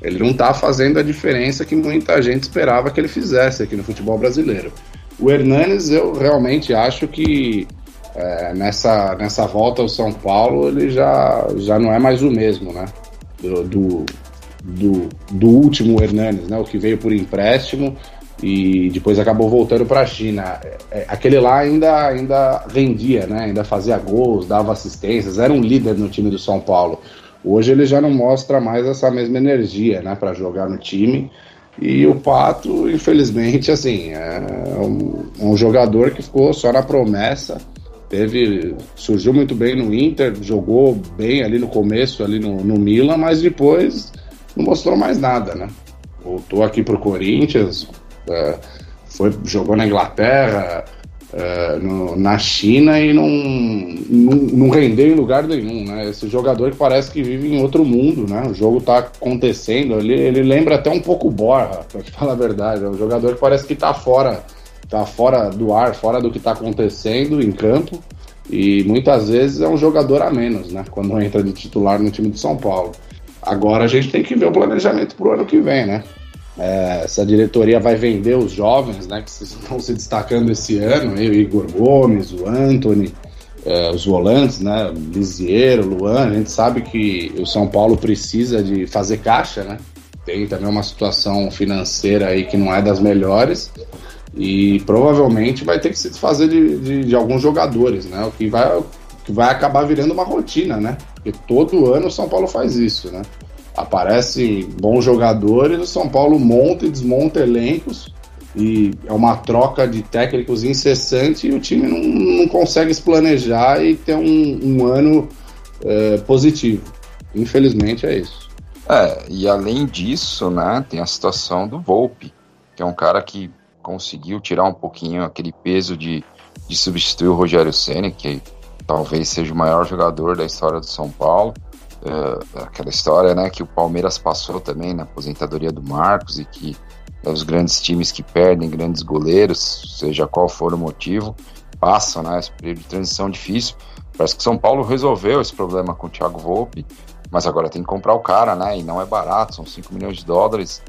ele não está fazendo a diferença que muita gente esperava que ele fizesse aqui no futebol brasileiro. O Hernanes, eu realmente acho que é, nessa, nessa volta ao São Paulo ele já, já não é mais o mesmo, né? Do, do, do, do último Hernanes, né? O que veio por empréstimo e depois acabou voltando para a China. É, é, aquele lá ainda, ainda rendia, né? ainda fazia gols, dava assistências, era um líder no time do São Paulo. Hoje ele já não mostra mais essa mesma energia né, para jogar no time. E o Pato, infelizmente, assim, é um, um, jogador que ficou só na promessa. Teve, surgiu muito bem no Inter, jogou bem ali no começo, ali no, no Milan, mas depois não mostrou mais nada, né? Voltou aqui pro Corinthians, foi, jogou na Inglaterra, é, no, na China e não, não, não, rendeu em lugar nenhum, né? Esse jogador que parece que vive em outro mundo, né? O jogo tá acontecendo, ele, ele lembra até um pouco Borra, pra te falar a verdade. É um jogador que parece que tá fora, tá fora do ar, fora do que tá acontecendo em campo. E muitas vezes é um jogador a menos, né? Quando entra de titular no time de São Paulo. Agora a gente tem que ver o planejamento pro ano que vem, né? É, essa diretoria vai vender os jovens, né, que estão se destacando esse ano, o Igor Gomes, o Anthony, é, os volantes, né, Lisiero, Luan, a gente sabe que o São Paulo precisa de fazer caixa, né, tem também uma situação financeira aí que não é das melhores e provavelmente vai ter que se desfazer de, de, de alguns jogadores, né, o que vai, que vai acabar virando uma rotina, né, porque todo ano o São Paulo faz isso, né aparecem bons jogadores, o São Paulo monta e desmonta elencos e é uma troca de técnicos incessante e o time não, não consegue se planejar e ter um, um ano é, positivo. Infelizmente é isso. É, e além disso, né, tem a situação do Volpe, que é um cara que conseguiu tirar um pouquinho aquele peso de, de substituir o Rogério Senna, que talvez seja o maior jogador da história do São Paulo uh, aquela história né, que o Palmeiras passou também na aposentadoria do Marcos e que os grandes times que perdem grandes goleiros, seja qual for o motivo, passam né, esse período de transição difícil. Parece que São Paulo resolveu esse problema com o Thiago Volpe, mas agora tem que comprar o cara, né? E não é barato, são 5 milhões de dólares.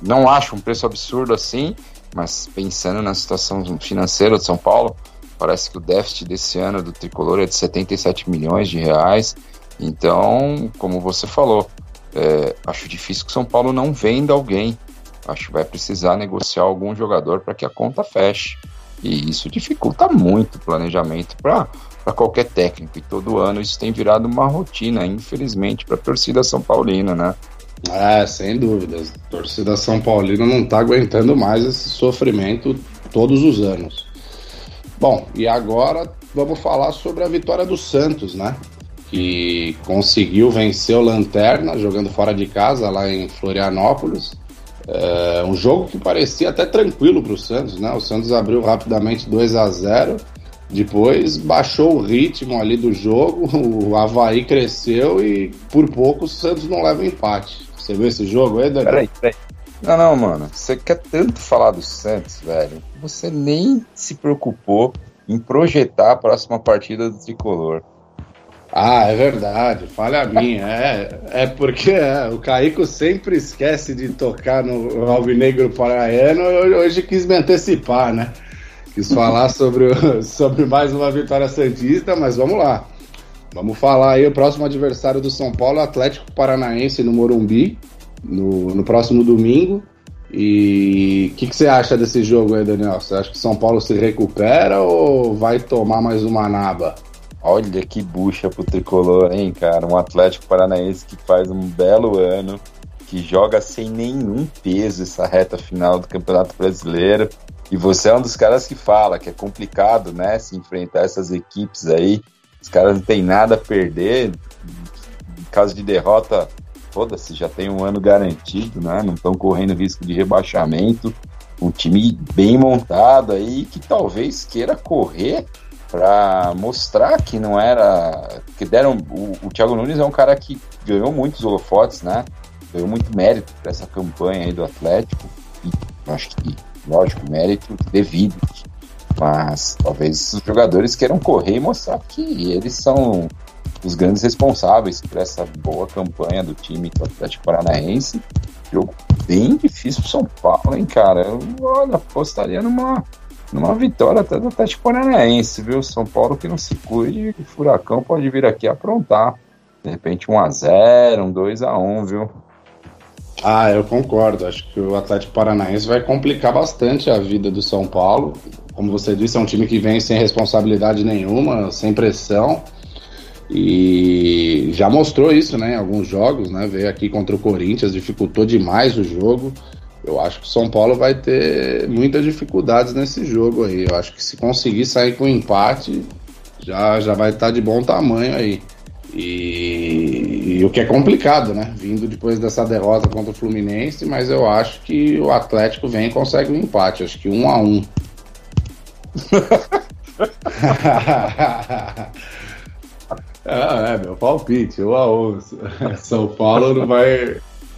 Não acho um preço absurdo assim, mas pensando na situação financeira de São Paulo, parece que o déficit desse ano do tricolor é de 77 milhões de reais. Então, como você falou, é, acho difícil que o São Paulo não venda alguém. Acho que vai precisar negociar algum jogador para que a conta feche. E isso dificulta muito o planejamento para qualquer técnico. E todo ano isso tem virado uma rotina, infelizmente, para a torcida São Paulina, né? É, sem dúvidas. A torcida São Paulina não está aguentando mais esse sofrimento todos os anos. Bom, e agora vamos falar sobre a vitória do Santos, né? Que conseguiu vencer o Lanterna jogando fora de casa lá em Florianópolis. É, um jogo que parecia até tranquilo para o Santos, né? O Santos abriu rapidamente 2 a 0 depois baixou o ritmo ali do jogo, (laughs) o Havaí cresceu e por pouco o Santos não leva empate. Você viu esse jogo aí, Daniel? Peraí, peraí. Não, não, mano. Você quer tanto falar do Santos, velho. Você nem se preocupou em projetar a próxima partida do tricolor. Ah, é verdade, falha minha. É, é porque é, o Caico sempre esquece de tocar no Alvinegro Paraiano. Hoje quis me antecipar, né? Quis (laughs) falar sobre, sobre mais uma vitória Santista, mas vamos lá. Vamos falar aí o próximo adversário do São Paulo, Atlético Paranaense no Morumbi, no, no próximo domingo. E o que, que, você acha desse jogo aí, Daniel? Você acha que São Paulo se recupera ou vai tomar mais uma naba? Olha que bucha pro tricolor, hein, cara? Um Atlético Paranaense que faz um belo ano, que joga sem nenhum peso essa reta final do Campeonato Brasileiro. E você é um dos caras que fala que é complicado, né, se enfrentar essas equipes aí. Os caras não tem nada a perder. Em caso de derrota, foda-se, já tem um ano garantido, né? Não estão correndo risco de rebaixamento. Um time bem montado aí que talvez queira correr para mostrar que não era. que deram. O, o Thiago Nunes é um cara que ganhou muitos holofotes, né? Ganhou muito mérito para essa campanha aí do Atlético. E acho que, lógico, mérito devido. Mas talvez os jogadores queiram correr e mostrar que eles são os grandes responsáveis por essa boa campanha do time do Atlético Paranaense. Jogo bem difícil pro São Paulo, hein, cara? Eu, olha, apostaria numa numa vitória até do Atlético Paranaense, viu? São Paulo que não se cuide, o Furacão pode vir aqui aprontar. De repente um a 0 um 2 a 1 viu? Ah, eu concordo. Acho que o Atlético Paranaense vai complicar bastante a vida do São Paulo. Como você disse, é um time que vem sem responsabilidade nenhuma, sem pressão. E já mostrou isso, né, em alguns jogos, né? Veio aqui contra o Corinthians, dificultou demais o jogo. Eu acho que o São Paulo vai ter muitas dificuldades nesse jogo aí. Eu acho que se conseguir sair com empate, já, já vai estar tá de bom tamanho aí. E, e, o que é complicado, né? Vindo depois dessa derrota contra o Fluminense, mas eu acho que o Atlético vem e consegue um empate. Acho que um a um. (laughs) ah, é, meu palpite, um a um. São Paulo não vai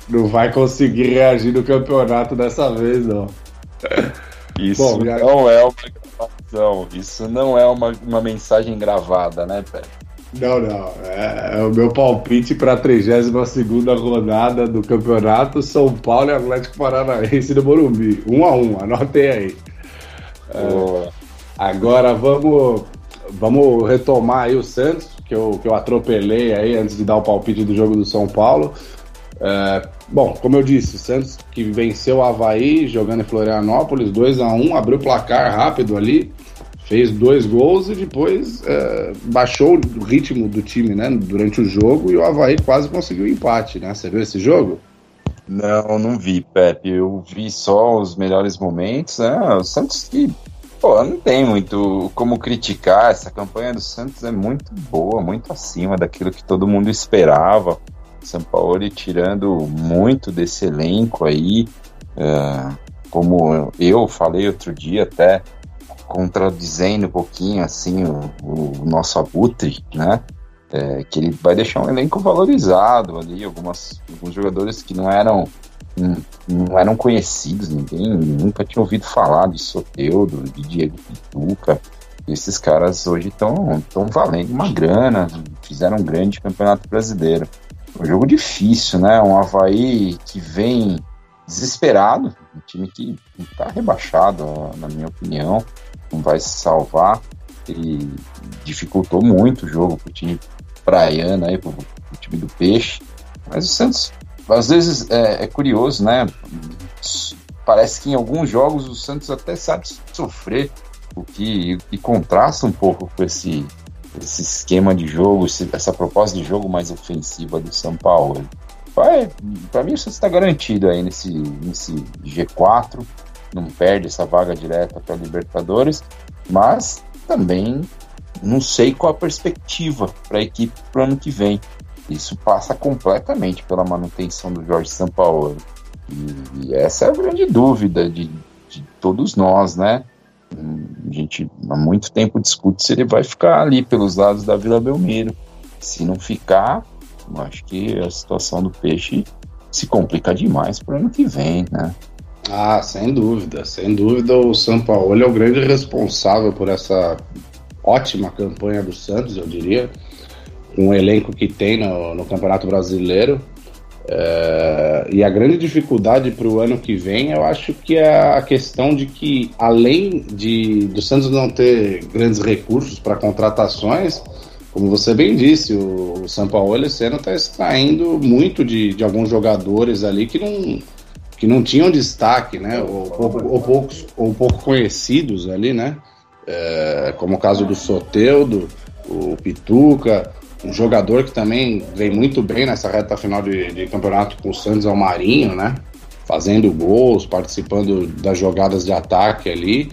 não vai conseguir reagir no campeonato dessa vez, não. Isso Bom, já... não é uma gravação, isso não é uma, uma mensagem gravada, né, Pé? Não, não. É, é o meu palpite para a 32 rodada do campeonato São Paulo e Atlético Paranaense do Morumbi. Um a um, anotem aí. É, agora vamos, vamos retomar aí o Santos, que eu, que eu atropelei aí antes de dar o palpite do jogo do São Paulo. É, bom, como eu disse, o Santos que venceu o Havaí jogando em Florianópolis, 2 a 1 abriu o placar rápido ali, fez dois gols e depois é, baixou o ritmo do time né, durante o jogo e o Havaí quase conseguiu o empate, né? Você viu esse jogo? Não, não vi, Pepe. Eu vi só os melhores momentos. Né? O Santos que, pô, não tem muito como criticar. Essa campanha do Santos é muito boa, muito acima daquilo que todo mundo esperava. São Paulo tirando muito desse elenco aí, uh, como eu falei outro dia, até contradizendo um pouquinho assim o, o nosso abutre, né? É, que ele vai deixar um elenco valorizado ali, algumas, alguns jogadores que não eram não eram conhecidos, ninguém nunca tinha ouvido falar de Soteudo, de Diego Pituca. Esses caras hoje estão valendo uma grana, fizeram um grande campeonato brasileiro um jogo difícil, né? Um Havaí que vem desesperado, um time que está rebaixado, na minha opinião, não vai se salvar. Ele dificultou muito o jogo para o time praiano, aí, para o time do Peixe. Mas o Santos, às vezes, é, é curioso, né? Parece que em alguns jogos o Santos até sabe sofrer, o que, o que contrasta um pouco com esse esse esquema de jogo, essa proposta de jogo mais ofensiva do São Paulo. Para mim, você está garantido aí nesse, nesse G4, não perde essa vaga direta para Libertadores, mas também não sei qual a perspectiva para a equipe para o ano que vem. Isso passa completamente pela manutenção do Jorge Sampaoli. E, e essa é a grande dúvida de, de todos nós, né? A gente há muito tempo discute se ele vai ficar ali pelos lados da Vila Belmiro. Se não ficar, acho que a situação do peixe se complica demais para o ano que vem, né? Ah, sem dúvida, sem dúvida o São Paulo é o grande responsável por essa ótima campanha do Santos, eu diria. o elenco que tem no, no Campeonato Brasileiro. É, e a grande dificuldade para o ano que vem, eu acho que é a questão de que, além de do Santos não ter grandes recursos para contratações, como você bem disse, o, o São Paulo esse ano está extraindo muito de, de alguns jogadores ali que não, que não tinham destaque, né? Ou, ou, ou poucos, ou pouco conhecidos ali, né? É, como o caso do Soteudo, o Pituca, um jogador que também vem muito bem nessa reta final de, de campeonato com o Santos Almarinho, é né? Fazendo gols, participando das jogadas de ataque ali.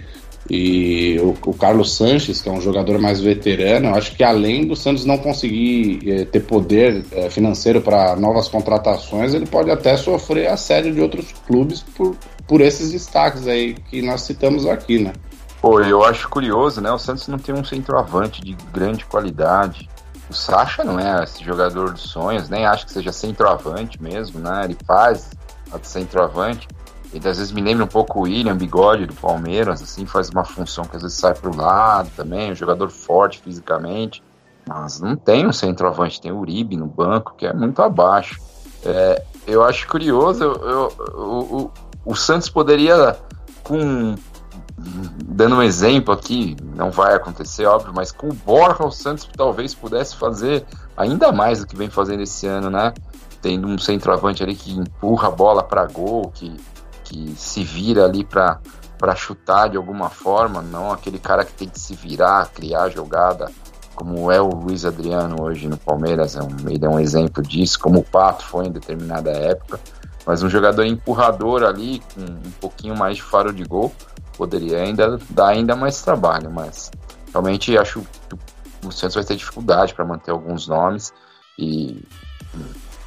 E o, o, Carlos Sanches, que é um jogador mais veterano, eu acho que além do Santos não conseguir eh, ter poder eh, financeiro para novas contratações, ele pode até sofrer assédio de outros clubes por, por esses destaques aí que nós citamos aqui, né? Pô, eu acho curioso, né? O Santos não tem um centroavante de grande qualidade. O Sacha não é esse jogador dos sonhos, nem acho que seja centroavante mesmo, né? Ele faz a de centroavante. Ele às vezes me lembra um pouco o William Bigode do Palmeiras, assim, faz uma função que às vezes sai pro lado também, um jogador forte fisicamente. Mas não tem um centroavante, tem o Uribe no banco, que é muito abaixo. É, eu acho curioso, eu, eu, o, o Santos poderia, com dando um exemplo aqui, não vai acontecer, óbvio, mas com o Borja, o Santos talvez pudesse fazer ainda mais do que vem fazendo esse ano, né? Tendo um centroavante ali que empurra a bola para gol, que, que se vira ali para chutar de alguma forma, não aquele cara que tem que se virar, criar jogada, como é o Luiz Adriano hoje no Palmeiras, é um, ele é um exemplo disso, como o Pato foi em determinada época, mas um jogador empurrador ali, com um pouquinho mais de faro de gol, poderia ainda dar ainda mais trabalho, mas realmente acho que o Santos vai ter dificuldade para manter alguns nomes e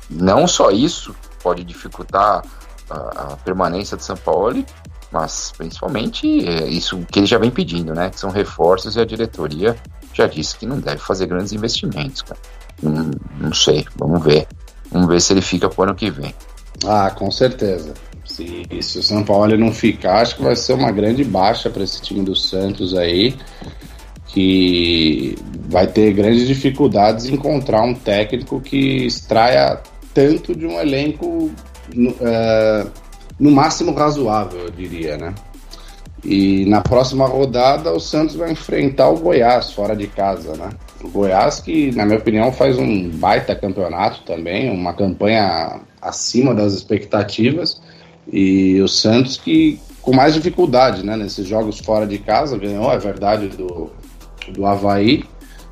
não só isso pode dificultar a, a permanência de São Paulo, mas principalmente é isso que ele já vem pedindo, né? Que são reforços e a diretoria já disse que não deve fazer grandes investimentos, cara. Não, não sei, vamos ver. Vamos ver se ele fica pro ano que vem. Ah, com certeza. Se, se o São Paulo não ficar, acho que vai ser uma grande baixa para esse time do Santos aí, que vai ter grandes dificuldades em encontrar um técnico que extraia tanto de um elenco no, uh, no máximo razoável, eu diria, né? E na próxima rodada o Santos vai enfrentar o Goiás fora de casa, né? O Goiás que, na minha opinião, faz um baita campeonato também, uma campanha acima das expectativas. E o Santos que com mais dificuldade, né, nesses jogos fora de casa, ganhou, é verdade, do, do Havaí,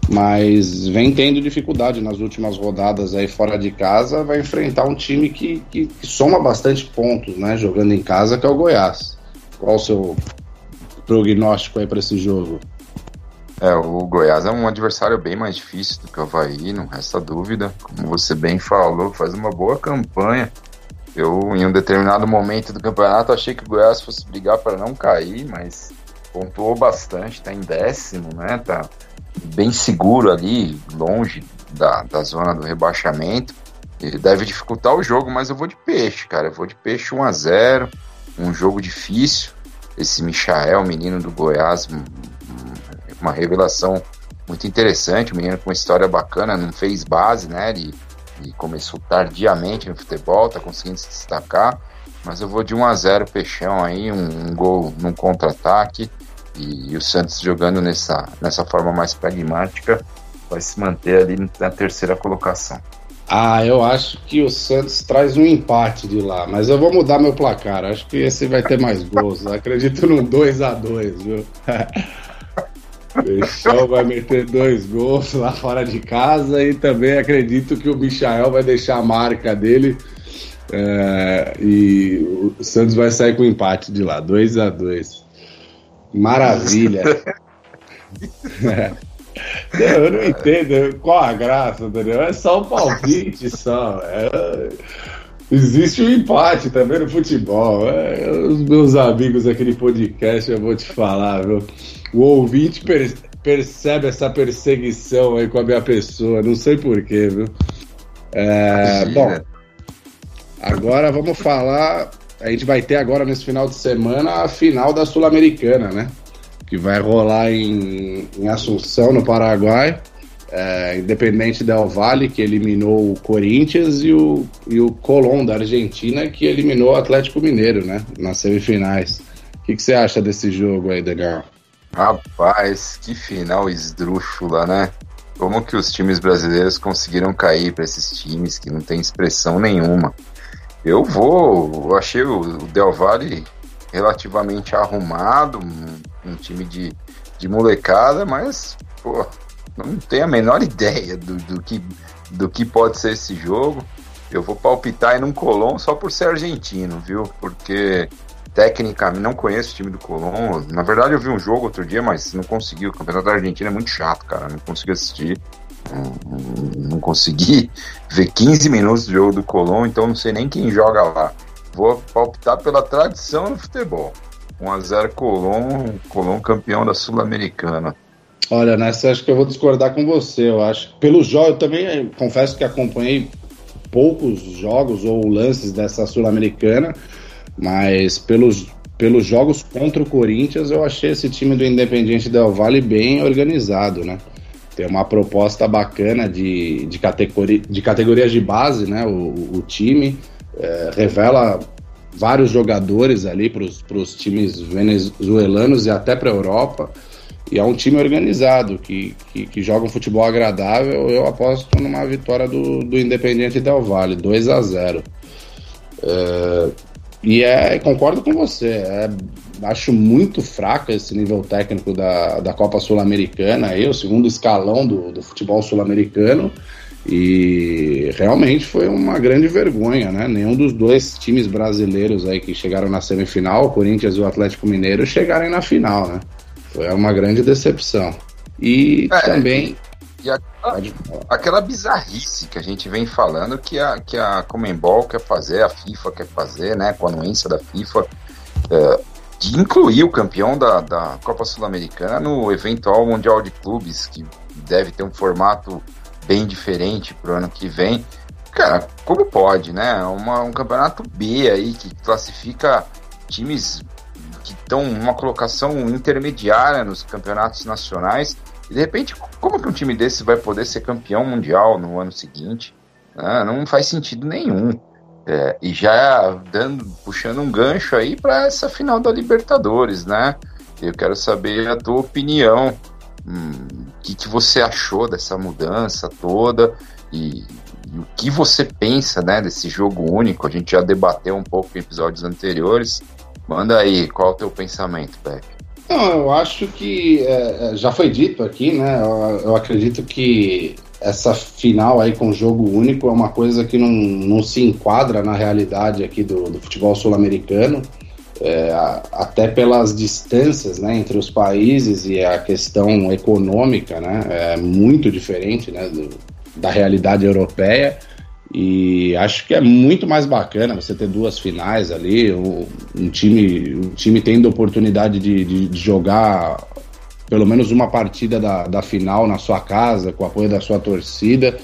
mas vem tendo dificuldade nas últimas rodadas aí fora de casa, vai enfrentar um time que, que, que soma bastante pontos, né, jogando em casa, que é o Goiás. Qual o seu prognóstico aí para esse jogo? É, o Goiás é um adversário bem mais difícil do que o Havaí, não resta dúvida. Como você bem falou, faz uma boa campanha eu, em um determinado momento do campeonato, achei que o Goiás fosse brigar para não cair, mas pontuou bastante, está em décimo, né? Tá bem seguro ali, longe da, da zona do rebaixamento. Ele deve dificultar o jogo, mas eu vou de peixe, cara. Eu vou de peixe 1 a 0 um jogo difícil. Esse Michael, menino do Goiás, uma revelação muito interessante, um menino com uma história bacana, não fez base, né? Ele e começou tardiamente no futebol, tá conseguindo se destacar. Mas eu vou de 1 a 0 Peixão aí, um, um gol num contra-ataque. E, e, o Santos jogando nessa, nessa forma mais pragmática vai se manter ali na terceira colocação. Ah, eu acho que o Santos traz um empate de lá, mas eu vou mudar meu placar. Acho que esse vai ter mais gols. (laughs) Acredito num 2 a 2 viu? (laughs) Peixão vai meter dois gols lá fora de casa e também acredito que o Michael vai deixar a marca dele é, e o Santos vai sair com empate de lá, 2 a 2 Maravilha! é. Eu não entendo qual a graça, entendeu? É só um palpite só. É... Existe um empate também no futebol. É... Os meus amigos aqui de podcast, eu vou te falar, viu? O ouvinte per percebe essa perseguição aí com a minha pessoa, não sei porquê, viu? É, bom, agora vamos falar. A gente vai ter agora nesse final de semana a final da Sul-Americana, né? Que vai rolar em, em Assunção, no Paraguai. é, Independente Del Valle, que eliminou o Corinthians, e o, e o Colón da Argentina, que eliminou o Atlético Mineiro, né? Nas semifinais. O que, que você acha desse jogo aí, Daniel? Rapaz, que final esdrúxula, né? Como que os times brasileiros conseguiram cair para esses times que não tem expressão nenhuma? Eu vou, eu achei o Del Valle relativamente arrumado, um, um time de, de molecada, mas, pô, não tenho a menor (laughs) ideia do, do, que, do que pode ser esse jogo. Eu vou palpitar em um Colón só por ser argentino, viu? Porque tecnicamente não conheço o time do Colón. Na verdade, eu vi um jogo outro dia, mas não consegui. O campeonato da Argentina é muito chato, cara. Não consegui assistir. Não, não consegui (laughs) ver 15 minutos do jogo do Colón, então não sei nem quem joga lá. Vou palpitar pela tradição no futebol. 1x0 Colón, Colón campeão da Sul-Americana. Olha, nessa acho que eu vou discordar com você. Eu acho pelo jogo, eu também eh, confesso que acompanhei poucos jogos ou lances dessa Sul-Americana, mas pelos, pelos jogos contra o Corinthians, eu achei esse time do Independiente Del Valle bem organizado, né? Tem uma proposta bacana de, de, categoria, de categorias de base, né? O, o time é, revela vários jogadores ali para os times venezuelanos e até para a Europa. E é um time organizado, que, que, que, joga um futebol agradável. Eu aposto numa vitória do, do Independiente Del Valle, 2 a 0 é, E é, concordo com você, é, acho muito fraco esse nível técnico da, da Copa Sul-Americana, aí, o segundo escalão do, do futebol sul-americano. E realmente foi uma grande vergonha, né? Nenhum dos dois times brasileiros aí que chegaram na semifinal, o Corinthians e o Atlético Mineiro, chegarem na final, né? Foi uma grande decepção. E é, também. E aquela, aquela, bizarrice que a gente vem falando que a, que a Comembol quer fazer, a FIFA quer fazer, né? Com a anuência da FIFA, é, de incluir o campeão da, da Copa Sul-Americana no eventual Mundial de Clubes, que deve ter um formato bem diferente pro ano que vem. Cara, como pode, né? Uma, um campeonato B aí que classifica times que estão numa colocação intermediária nos campeonatos nacionais. De repente, como que um time desse vai poder ser campeão mundial no ano seguinte? Ah, não faz sentido nenhum. É, e já dando, puxando um gancho aí para essa final da Libertadores, né? Eu quero saber a tua opinião. Hum, o que, que você achou dessa mudança toda e, e, o que você pensa né, desse jogo único? A gente já debateu um pouco em episódios anteriores. Manda aí, qual é o teu pensamento, Pepe? Não, eu acho que é, é, já foi dito aqui, né? Eu, eu, acredito que essa final aí com jogo único é uma coisa que não, não se enquadra na realidade aqui do, do futebol sul-americano é, até pelas distâncias né, entre os países e a questão econômica né, é muito diferente né, do, da realidade europeia. E acho que é muito mais bacana você ter duas finais ali, um, time, um time tendo oportunidade de, de, de, jogar pelo menos uma partida da, da final na sua casa, com o apoio da sua torcida.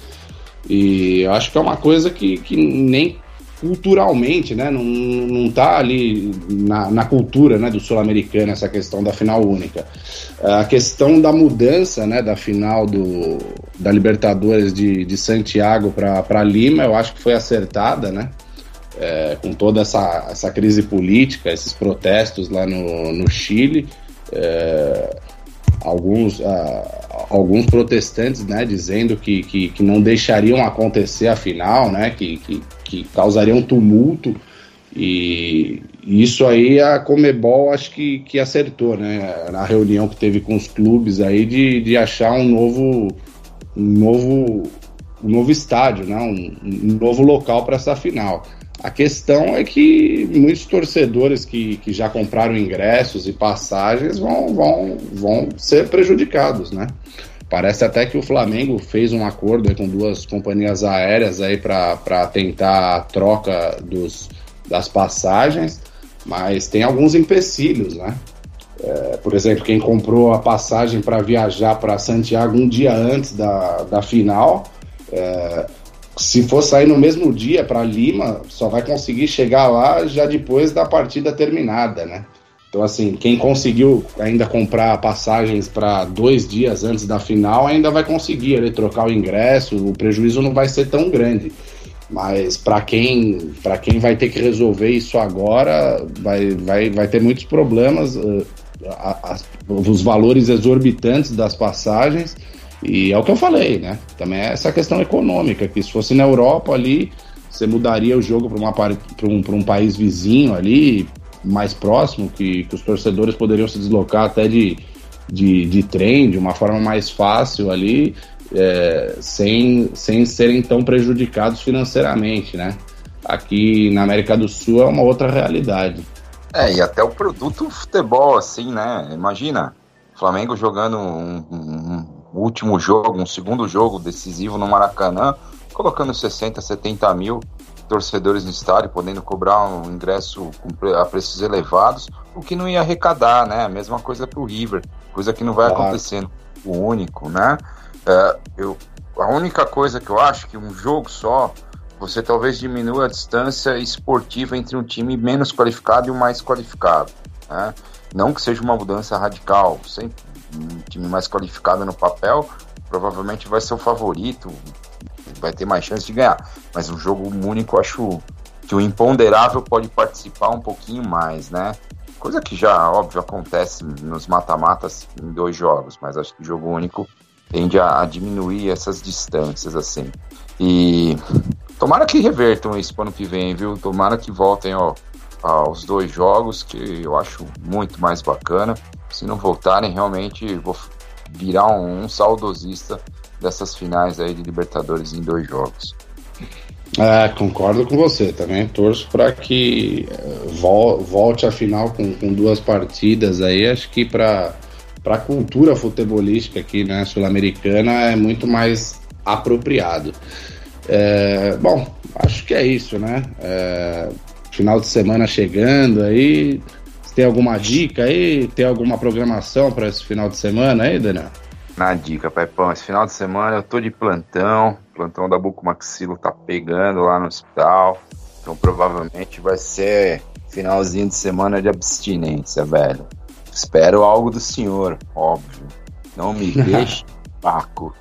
E eu acho que é uma coisa que, que nem culturalmente, né? Não, não tá ali na, na cultura né, do sul-americano essa questão da final única. A questão da mudança né, da final do, da Libertadores de, de Santiago para Lima, eu acho que foi acertada, né? É, com toda essa, essa crise política, esses protestos lá no, no Chile. É, alguns, alguns protestantes né, dizendo que, que, que, não deixariam acontecer a final, né, que, que, que causariam tumulto. E isso aí a Comebol acho que, que acertou, né? Na reunião que teve com os clubes aí de, de achar um novo, um novo, um novo estádio, né? um, um novo local para essa final. A questão é que muitos torcedores que, que já compraram ingressos e passagens vão, vão, vão ser prejudicados, né? Parece até que o Flamengo fez um acordo com duas companhias aéreas aí para tentar a troca dos, das passagens, mas tem alguns empecilhos, né? É, por exemplo, quem comprou a passagem para viajar para Santiago um dia antes da, da final, é, se for sair no mesmo dia para Lima, só vai conseguir chegar lá já depois da partida terminada, né? Então, assim, quem conseguiu ainda comprar passagens para dois dias antes da final ainda vai conseguir ele, trocar o ingresso, o prejuízo não vai ser tão grande. Mas para quem, quem vai ter que resolver isso agora, vai, vai, vai ter muitos problemas. Uh, a, a, os valores exorbitantes das passagens. E é o que eu falei, né? Também é essa questão econômica, que se fosse na Europa ali, você mudaria o jogo para um, um país vizinho ali, mais próximo, que, que os torcedores poderiam se deslocar até de, de, de trem, de uma forma mais fácil ali, é, sem, sem serem tão prejudicados financeiramente, né? Aqui na América do Sul é uma outra realidade. É, e até o produto futebol, assim, né? Imagina, Flamengo jogando um, um, último jogo, um segundo jogo decisivo no Maracanã, colocando 60, 70 mil torcedores no estádio, podendo cobrar um ingresso a preços elevados, o que não ia arrecadar, né? A mesma coisa para o River, coisa que não vai claro. acontecendo. O único, né? É, eu, a única coisa que eu acho que um jogo só, você talvez diminua a distância esportiva entre um time menos qualificado e um mais qualificado. Né? Não que seja uma mudança radical, sempre um time mais qualificado no papel provavelmente vai ser o favorito, vai ter mais chance de ganhar. Mas um jogo único, acho que o imponderável pode participar um pouquinho mais, né? Coisa que já, óbvio, acontece nos mata-matas em dois jogos, mas acho que o jogo único tende a, a diminuir essas distâncias, assim. E tomara que revertam isso para ano que vem, viu? Tomara que voltem ó, aos dois jogos, que eu acho muito mais bacana. Se não voltarem, realmente vou virar um, um saudosista dessas finais aí de Libertadores em dois jogos. É, concordo com você. Também torço para que eh, volte a final com, com duas partidas aí. Acho que para a cultura futebolística aqui, né, sul-americana, é muito mais apropriado. É, bom, acho que é isso, né? É, final de semana chegando aí. Você tem alguma dica aí? Tem alguma programação para esse final de semana aí, Daniel? Na dica, Pepão, esse final de semana eu tô de plantão, plantão da Bucomaxilo tá pegando lá no hospital, então provavelmente vai ser finalzinho de semana de abstinência, velho. Espero algo do senhor, óbvio. Não me (laughs) deixe paco.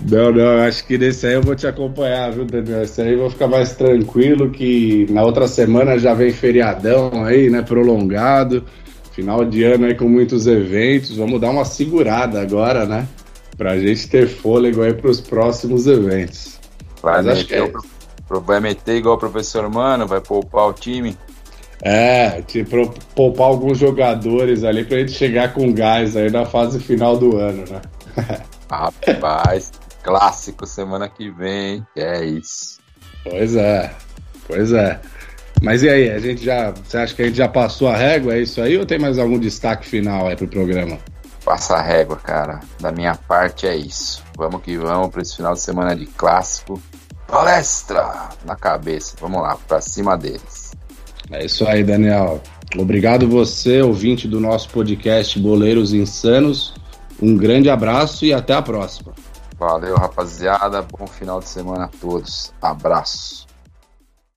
Não, não, acho que nesse aí eu vou te acompanhar, viu, Daniel? Esse aí eu vou ficar mais tranquilo, que na outra semana já vem feriadão aí, né, prolongado. Final de ano aí com muitos eventos, vamos dar uma segurada agora, né? Pra gente ter fôlego aí pros próximos eventos. Vai Mas acho que é... Vai meter igual o professor Mano, vai poupar o time. É, tipo, poupar alguns jogadores ali pra gente chegar com gás aí na fase final do ano, né? (laughs) Rapaz, clássico semana que vem, é isso. Pois é, pois é. Mas e aí, a gente já. Você acha que a gente já passou a régua? É isso aí ou tem mais algum destaque final aí pro programa? Passa a régua, cara. Da minha parte é isso. Vamos que vamos para esse final de semana de clássico. Palestra na cabeça. Vamos lá, para cima deles. É isso aí, Daniel. Obrigado você, ouvinte do nosso podcast Boleiros Insanos. Um grande abraço e até a próxima. Valeu, rapaziada. Bom final de semana a todos. Abraço.